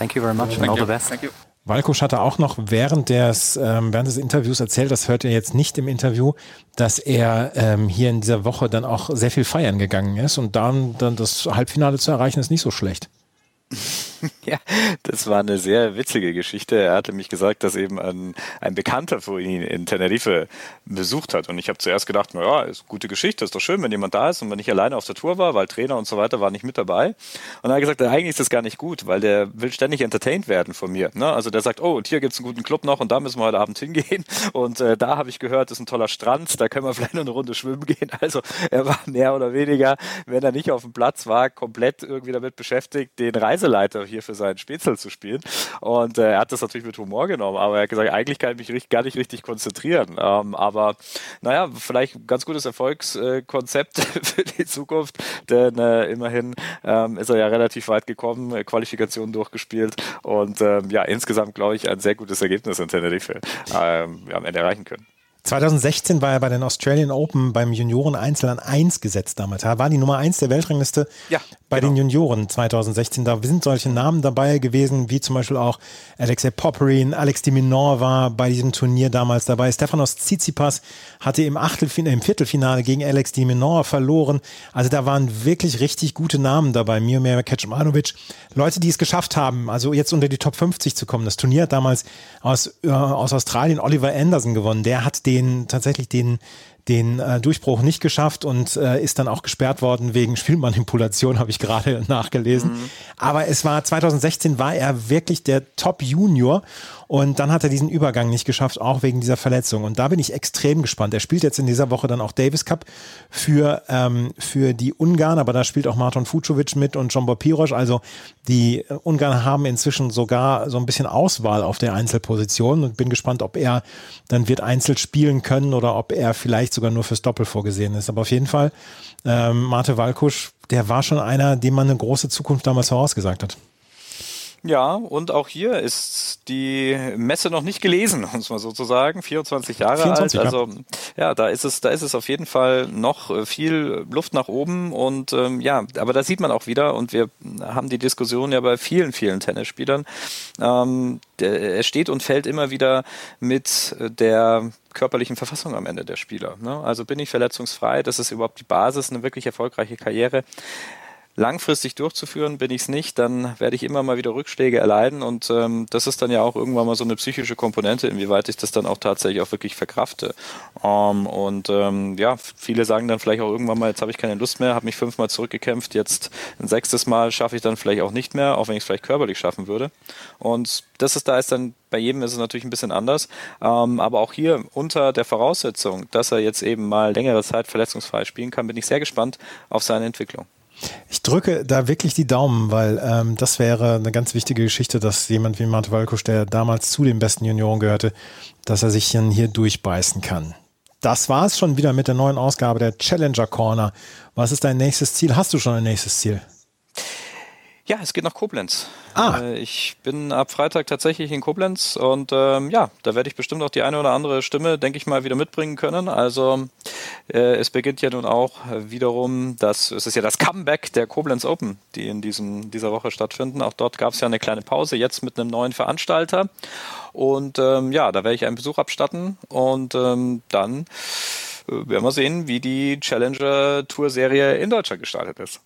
Thank you very much and all you. the best. Thank you. Walkusch hatte auch noch während des, ähm, während des Interviews erzählt, das hört ihr jetzt nicht im Interview, dass er ähm, hier in dieser Woche dann auch sehr viel feiern gegangen ist und dann, dann das Halbfinale zu erreichen, ist nicht so schlecht. Ja, das war eine sehr witzige Geschichte. Er hatte mich gesagt, dass eben ein, ein Bekannter von ihm in Tenerife besucht hat. Und ich habe zuerst gedacht, naja, ist eine gute Geschichte, ist doch schön, wenn jemand da ist und man nicht alleine auf der Tour war, weil Trainer und so weiter war nicht mit dabei. Und dann hat er gesagt, eigentlich ist das gar nicht gut, weil der will ständig entertained werden von mir. Ne? Also der sagt, oh, und hier gibt's einen guten Club noch und da müssen wir heute Abend hingehen. Und äh, da habe ich gehört, ist ein toller Strand, da können wir vielleicht noch eine Runde schwimmen gehen. Also er war mehr oder weniger, wenn er nicht auf dem Platz war, komplett irgendwie damit beschäftigt, den Reiseleiter hier für seinen Spätzle zu spielen. Und äh, er hat das natürlich mit Humor genommen, aber er hat gesagt, eigentlich kann ich mich gar nicht richtig konzentrieren. Ähm, aber naja, vielleicht ein ganz gutes Erfolgskonzept für die Zukunft, denn äh, immerhin ähm, ist er ja relativ weit gekommen, Qualifikationen durchgespielt und ähm, ja, insgesamt glaube ich ein sehr gutes Ergebnis in Tenerife ähm, ja, am Ende erreichen können. 2016 war er bei den Australian Open beim Junioren-Einzel an 1 gesetzt damals. Er war die Nummer 1 der Weltrangliste ja, bei den Junioren 2016. Da sind solche Namen dabei gewesen, wie zum Beispiel auch Alexei Popperin, Alex de Minaur war bei diesem Turnier damals dabei. Stefanos Tsitsipas hatte im, Achtelfinale, im Viertelfinale gegen Alex de Minaur verloren. Also da waren wirklich richtig gute Namen dabei. Miomir Kecmanovic. Leute, die es geschafft haben, also jetzt unter die Top 50 zu kommen. Das Turnier hat damals aus, äh, aus Australien Oliver Anderson gewonnen. Der hat den tatsächlich den den äh, Durchbruch nicht geschafft und äh, ist dann auch gesperrt worden wegen Spielmanipulation, habe ich gerade nachgelesen. Mhm. Aber es war 2016 war er wirklich der Top Junior und dann hat er diesen Übergang nicht geschafft, auch wegen dieser Verletzung. Und da bin ich extrem gespannt. Er spielt jetzt in dieser Woche dann auch Davis Cup für, ähm, für die Ungarn, aber da spielt auch Marton Fucovic mit und John Pirosch. Also die Ungarn haben inzwischen sogar so ein bisschen Auswahl auf der Einzelposition und bin gespannt, ob er dann wird Einzel spielen können oder ob er vielleicht sogar nur fürs Doppel vorgesehen ist. Aber auf jeden Fall, ähm, Mate Walkusch, der war schon einer, dem man eine große Zukunft damals vorausgesagt hat. Ja, und auch hier ist die Messe noch nicht gelesen, muss man sozusagen. 24 Jahre 24, alt. Also ja. ja, da ist es, da ist es auf jeden Fall noch viel Luft nach oben. Und ähm, ja, aber da sieht man auch wieder, und wir haben die Diskussion ja bei vielen, vielen Tennisspielern. Ähm, er steht und fällt immer wieder mit der körperlichen Verfassung am Ende der Spieler. Ne? Also bin ich verletzungsfrei, das ist überhaupt die Basis, eine wirklich erfolgreiche Karriere langfristig durchzuführen, bin ich es nicht, dann werde ich immer mal wieder Rückschläge erleiden und ähm, das ist dann ja auch irgendwann mal so eine psychische Komponente, inwieweit ich das dann auch tatsächlich auch wirklich verkrafte. Ähm, und ähm, ja, viele sagen dann vielleicht auch irgendwann mal, jetzt habe ich keine Lust mehr, habe mich fünfmal zurückgekämpft, jetzt ein sechstes Mal schaffe ich dann vielleicht auch nicht mehr, auch wenn ich es vielleicht körperlich schaffen würde. Und das ist da ist dann bei jedem ist es natürlich ein bisschen anders, ähm, aber auch hier unter der Voraussetzung, dass er jetzt eben mal längere Zeit verletzungsfrei spielen kann, bin ich sehr gespannt auf seine Entwicklung. Ich drücke da wirklich die Daumen, weil ähm, das wäre eine ganz wichtige Geschichte, dass jemand wie Mate Valkusch, der damals zu den besten Junioren gehörte, dass er sich dann hier durchbeißen kann. Das war es schon wieder mit der neuen Ausgabe der Challenger Corner. Was ist dein nächstes Ziel? Hast du schon ein nächstes Ziel? Ja, es geht nach Koblenz. Ah. Äh, ich bin ab Freitag tatsächlich in Koblenz und ähm, ja, da werde ich bestimmt auch die eine oder andere Stimme, denke ich mal, wieder mitbringen können. Also es beginnt ja nun auch wiederum, das, es ist ja das Comeback der Koblenz Open, die in diesem, dieser Woche stattfinden. Auch dort gab es ja eine kleine Pause, jetzt mit einem neuen Veranstalter. Und ähm, ja, da werde ich einen Besuch abstatten und ähm, dann äh, werden wir sehen, wie die Challenger Tour Serie in Deutschland gestartet ist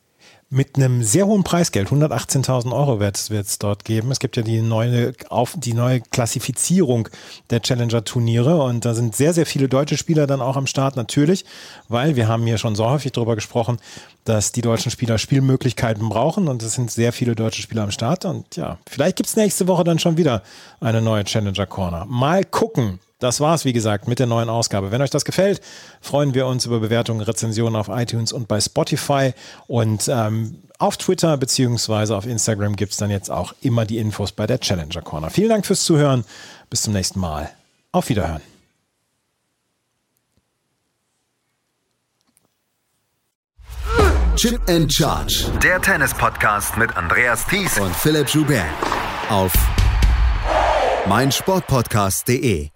mit einem sehr hohen Preisgeld, 118.000 Euro wird es dort geben. Es gibt ja die neue, auf, die neue Klassifizierung der Challenger-Turniere und da sind sehr, sehr viele deutsche Spieler dann auch am Start, natürlich, weil wir haben hier schon so häufig darüber gesprochen, dass die deutschen Spieler Spielmöglichkeiten brauchen und es sind sehr viele deutsche Spieler am Start und ja, vielleicht gibt es nächste Woche dann schon wieder eine neue Challenger Corner. Mal gucken. Das war's, wie gesagt, mit der neuen Ausgabe. Wenn euch das gefällt, freuen wir uns über Bewertungen, Rezensionen auf iTunes und bei Spotify. Und ähm, auf Twitter bzw. auf Instagram gibt es dann jetzt auch immer die Infos bei der Challenger Corner. Vielen Dank fürs Zuhören. Bis zum nächsten Mal. Auf Wiederhören. Chip and Charge. Der Tennis-Podcast mit Andreas Thies und Philipp Joubert. Auf meinsportpodcast.de.